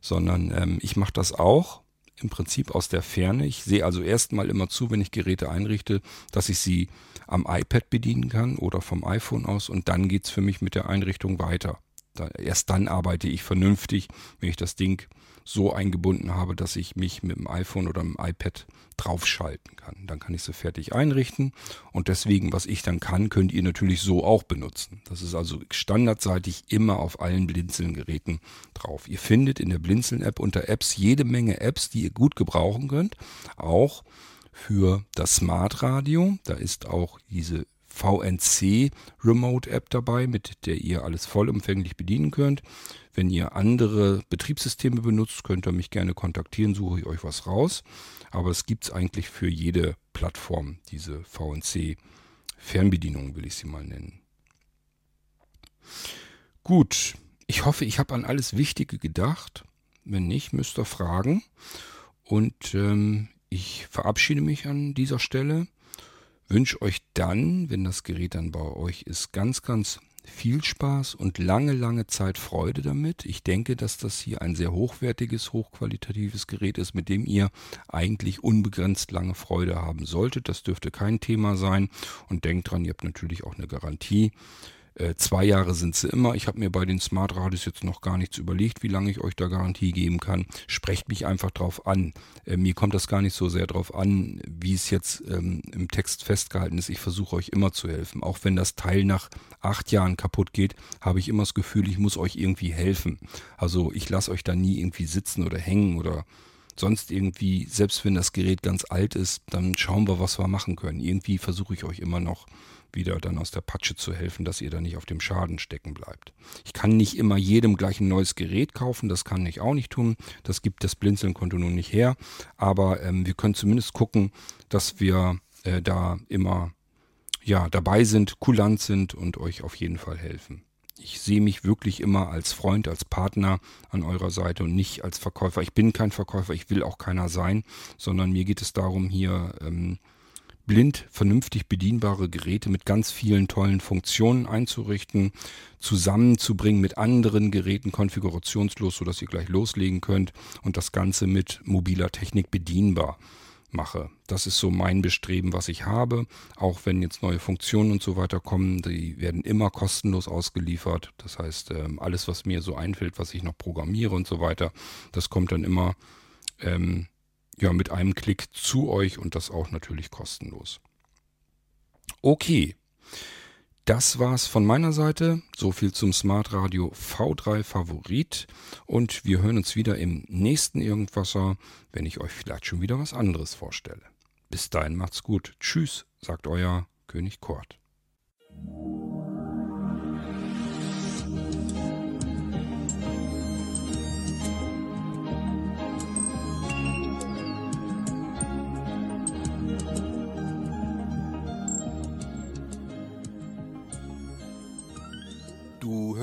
sondern ähm, ich mache das auch im Prinzip aus der Ferne. Ich sehe also erstmal immer zu, wenn ich Geräte einrichte, dass ich sie am iPad bedienen kann oder vom iPhone aus und dann geht's für mich mit der Einrichtung weiter. Da, erst dann arbeite ich vernünftig, wenn ich das Ding so eingebunden habe, dass ich mich mit dem iPhone oder dem iPad draufschalten kann. Dann kann ich sie fertig einrichten und deswegen, was ich dann kann, könnt ihr natürlich so auch benutzen. Das ist also standardseitig immer auf allen Blinzeln-Geräten drauf. Ihr findet in der Blinzeln-App unter Apps jede Menge Apps, die ihr gut gebrauchen könnt. Auch für das Smart Radio. Da ist auch diese VNC Remote App dabei, mit der ihr alles vollumfänglich bedienen könnt. Wenn ihr andere Betriebssysteme benutzt, könnt ihr mich gerne kontaktieren, suche ich euch was raus. Aber es gibt es eigentlich für jede Plattform, diese VNC Fernbedienung, will ich sie mal nennen. Gut, ich hoffe, ich habe an alles Wichtige gedacht. Wenn nicht, müsst ihr fragen. Und ähm, ich verabschiede mich an dieser Stelle. Wünsche euch dann, wenn das Gerät dann bei euch ist, ganz, ganz viel Spaß und lange, lange Zeit Freude damit. Ich denke, dass das hier ein sehr hochwertiges, hochqualitatives Gerät ist, mit dem ihr eigentlich unbegrenzt lange Freude haben solltet. Das dürfte kein Thema sein. Und denkt dran, ihr habt natürlich auch eine Garantie. Äh, zwei Jahre sind sie immer. Ich habe mir bei den Smart Radios jetzt noch gar nichts überlegt, wie lange ich euch da Garantie geben kann. Sprecht mich einfach drauf an. Äh, mir kommt das gar nicht so sehr drauf an, wie es jetzt ähm, im Text festgehalten ist. Ich versuche euch immer zu helfen. Auch wenn das Teil nach acht Jahren kaputt geht, habe ich immer das Gefühl, ich muss euch irgendwie helfen. Also ich lasse euch da nie irgendwie sitzen oder hängen oder sonst irgendwie, selbst wenn das Gerät ganz alt ist, dann schauen wir, was wir machen können. Irgendwie versuche ich euch immer noch wieder dann aus der Patsche zu helfen, dass ihr da nicht auf dem Schaden stecken bleibt. Ich kann nicht immer jedem gleich ein neues Gerät kaufen, das kann ich auch nicht tun. Das gibt das Blinzeln-Konto nun nicht her. Aber ähm, wir können zumindest gucken, dass wir äh, da immer ja, dabei sind, kulant sind und euch auf jeden Fall helfen. Ich sehe mich wirklich immer als Freund, als Partner an eurer Seite und nicht als Verkäufer. Ich bin kein Verkäufer, ich will auch keiner sein, sondern mir geht es darum, hier ähm, blind vernünftig bedienbare Geräte mit ganz vielen tollen Funktionen einzurichten, zusammenzubringen mit anderen Geräten konfigurationslos, sodass ihr gleich loslegen könnt und das Ganze mit mobiler Technik bedienbar mache. Das ist so mein Bestreben, was ich habe. Auch wenn jetzt neue Funktionen und so weiter kommen, die werden immer kostenlos ausgeliefert. Das heißt, ähm, alles, was mir so einfällt, was ich noch programmiere und so weiter, das kommt dann immer ähm, ja, mit einem Klick zu euch und das auch natürlich kostenlos. Okay. Das war's von meiner Seite. So viel zum Smart Radio V3 Favorit. Und wir hören uns wieder im nächsten Irgendwasser, wenn ich euch vielleicht schon wieder was anderes vorstelle. Bis dahin macht's gut. Tschüss, sagt euer König Kort.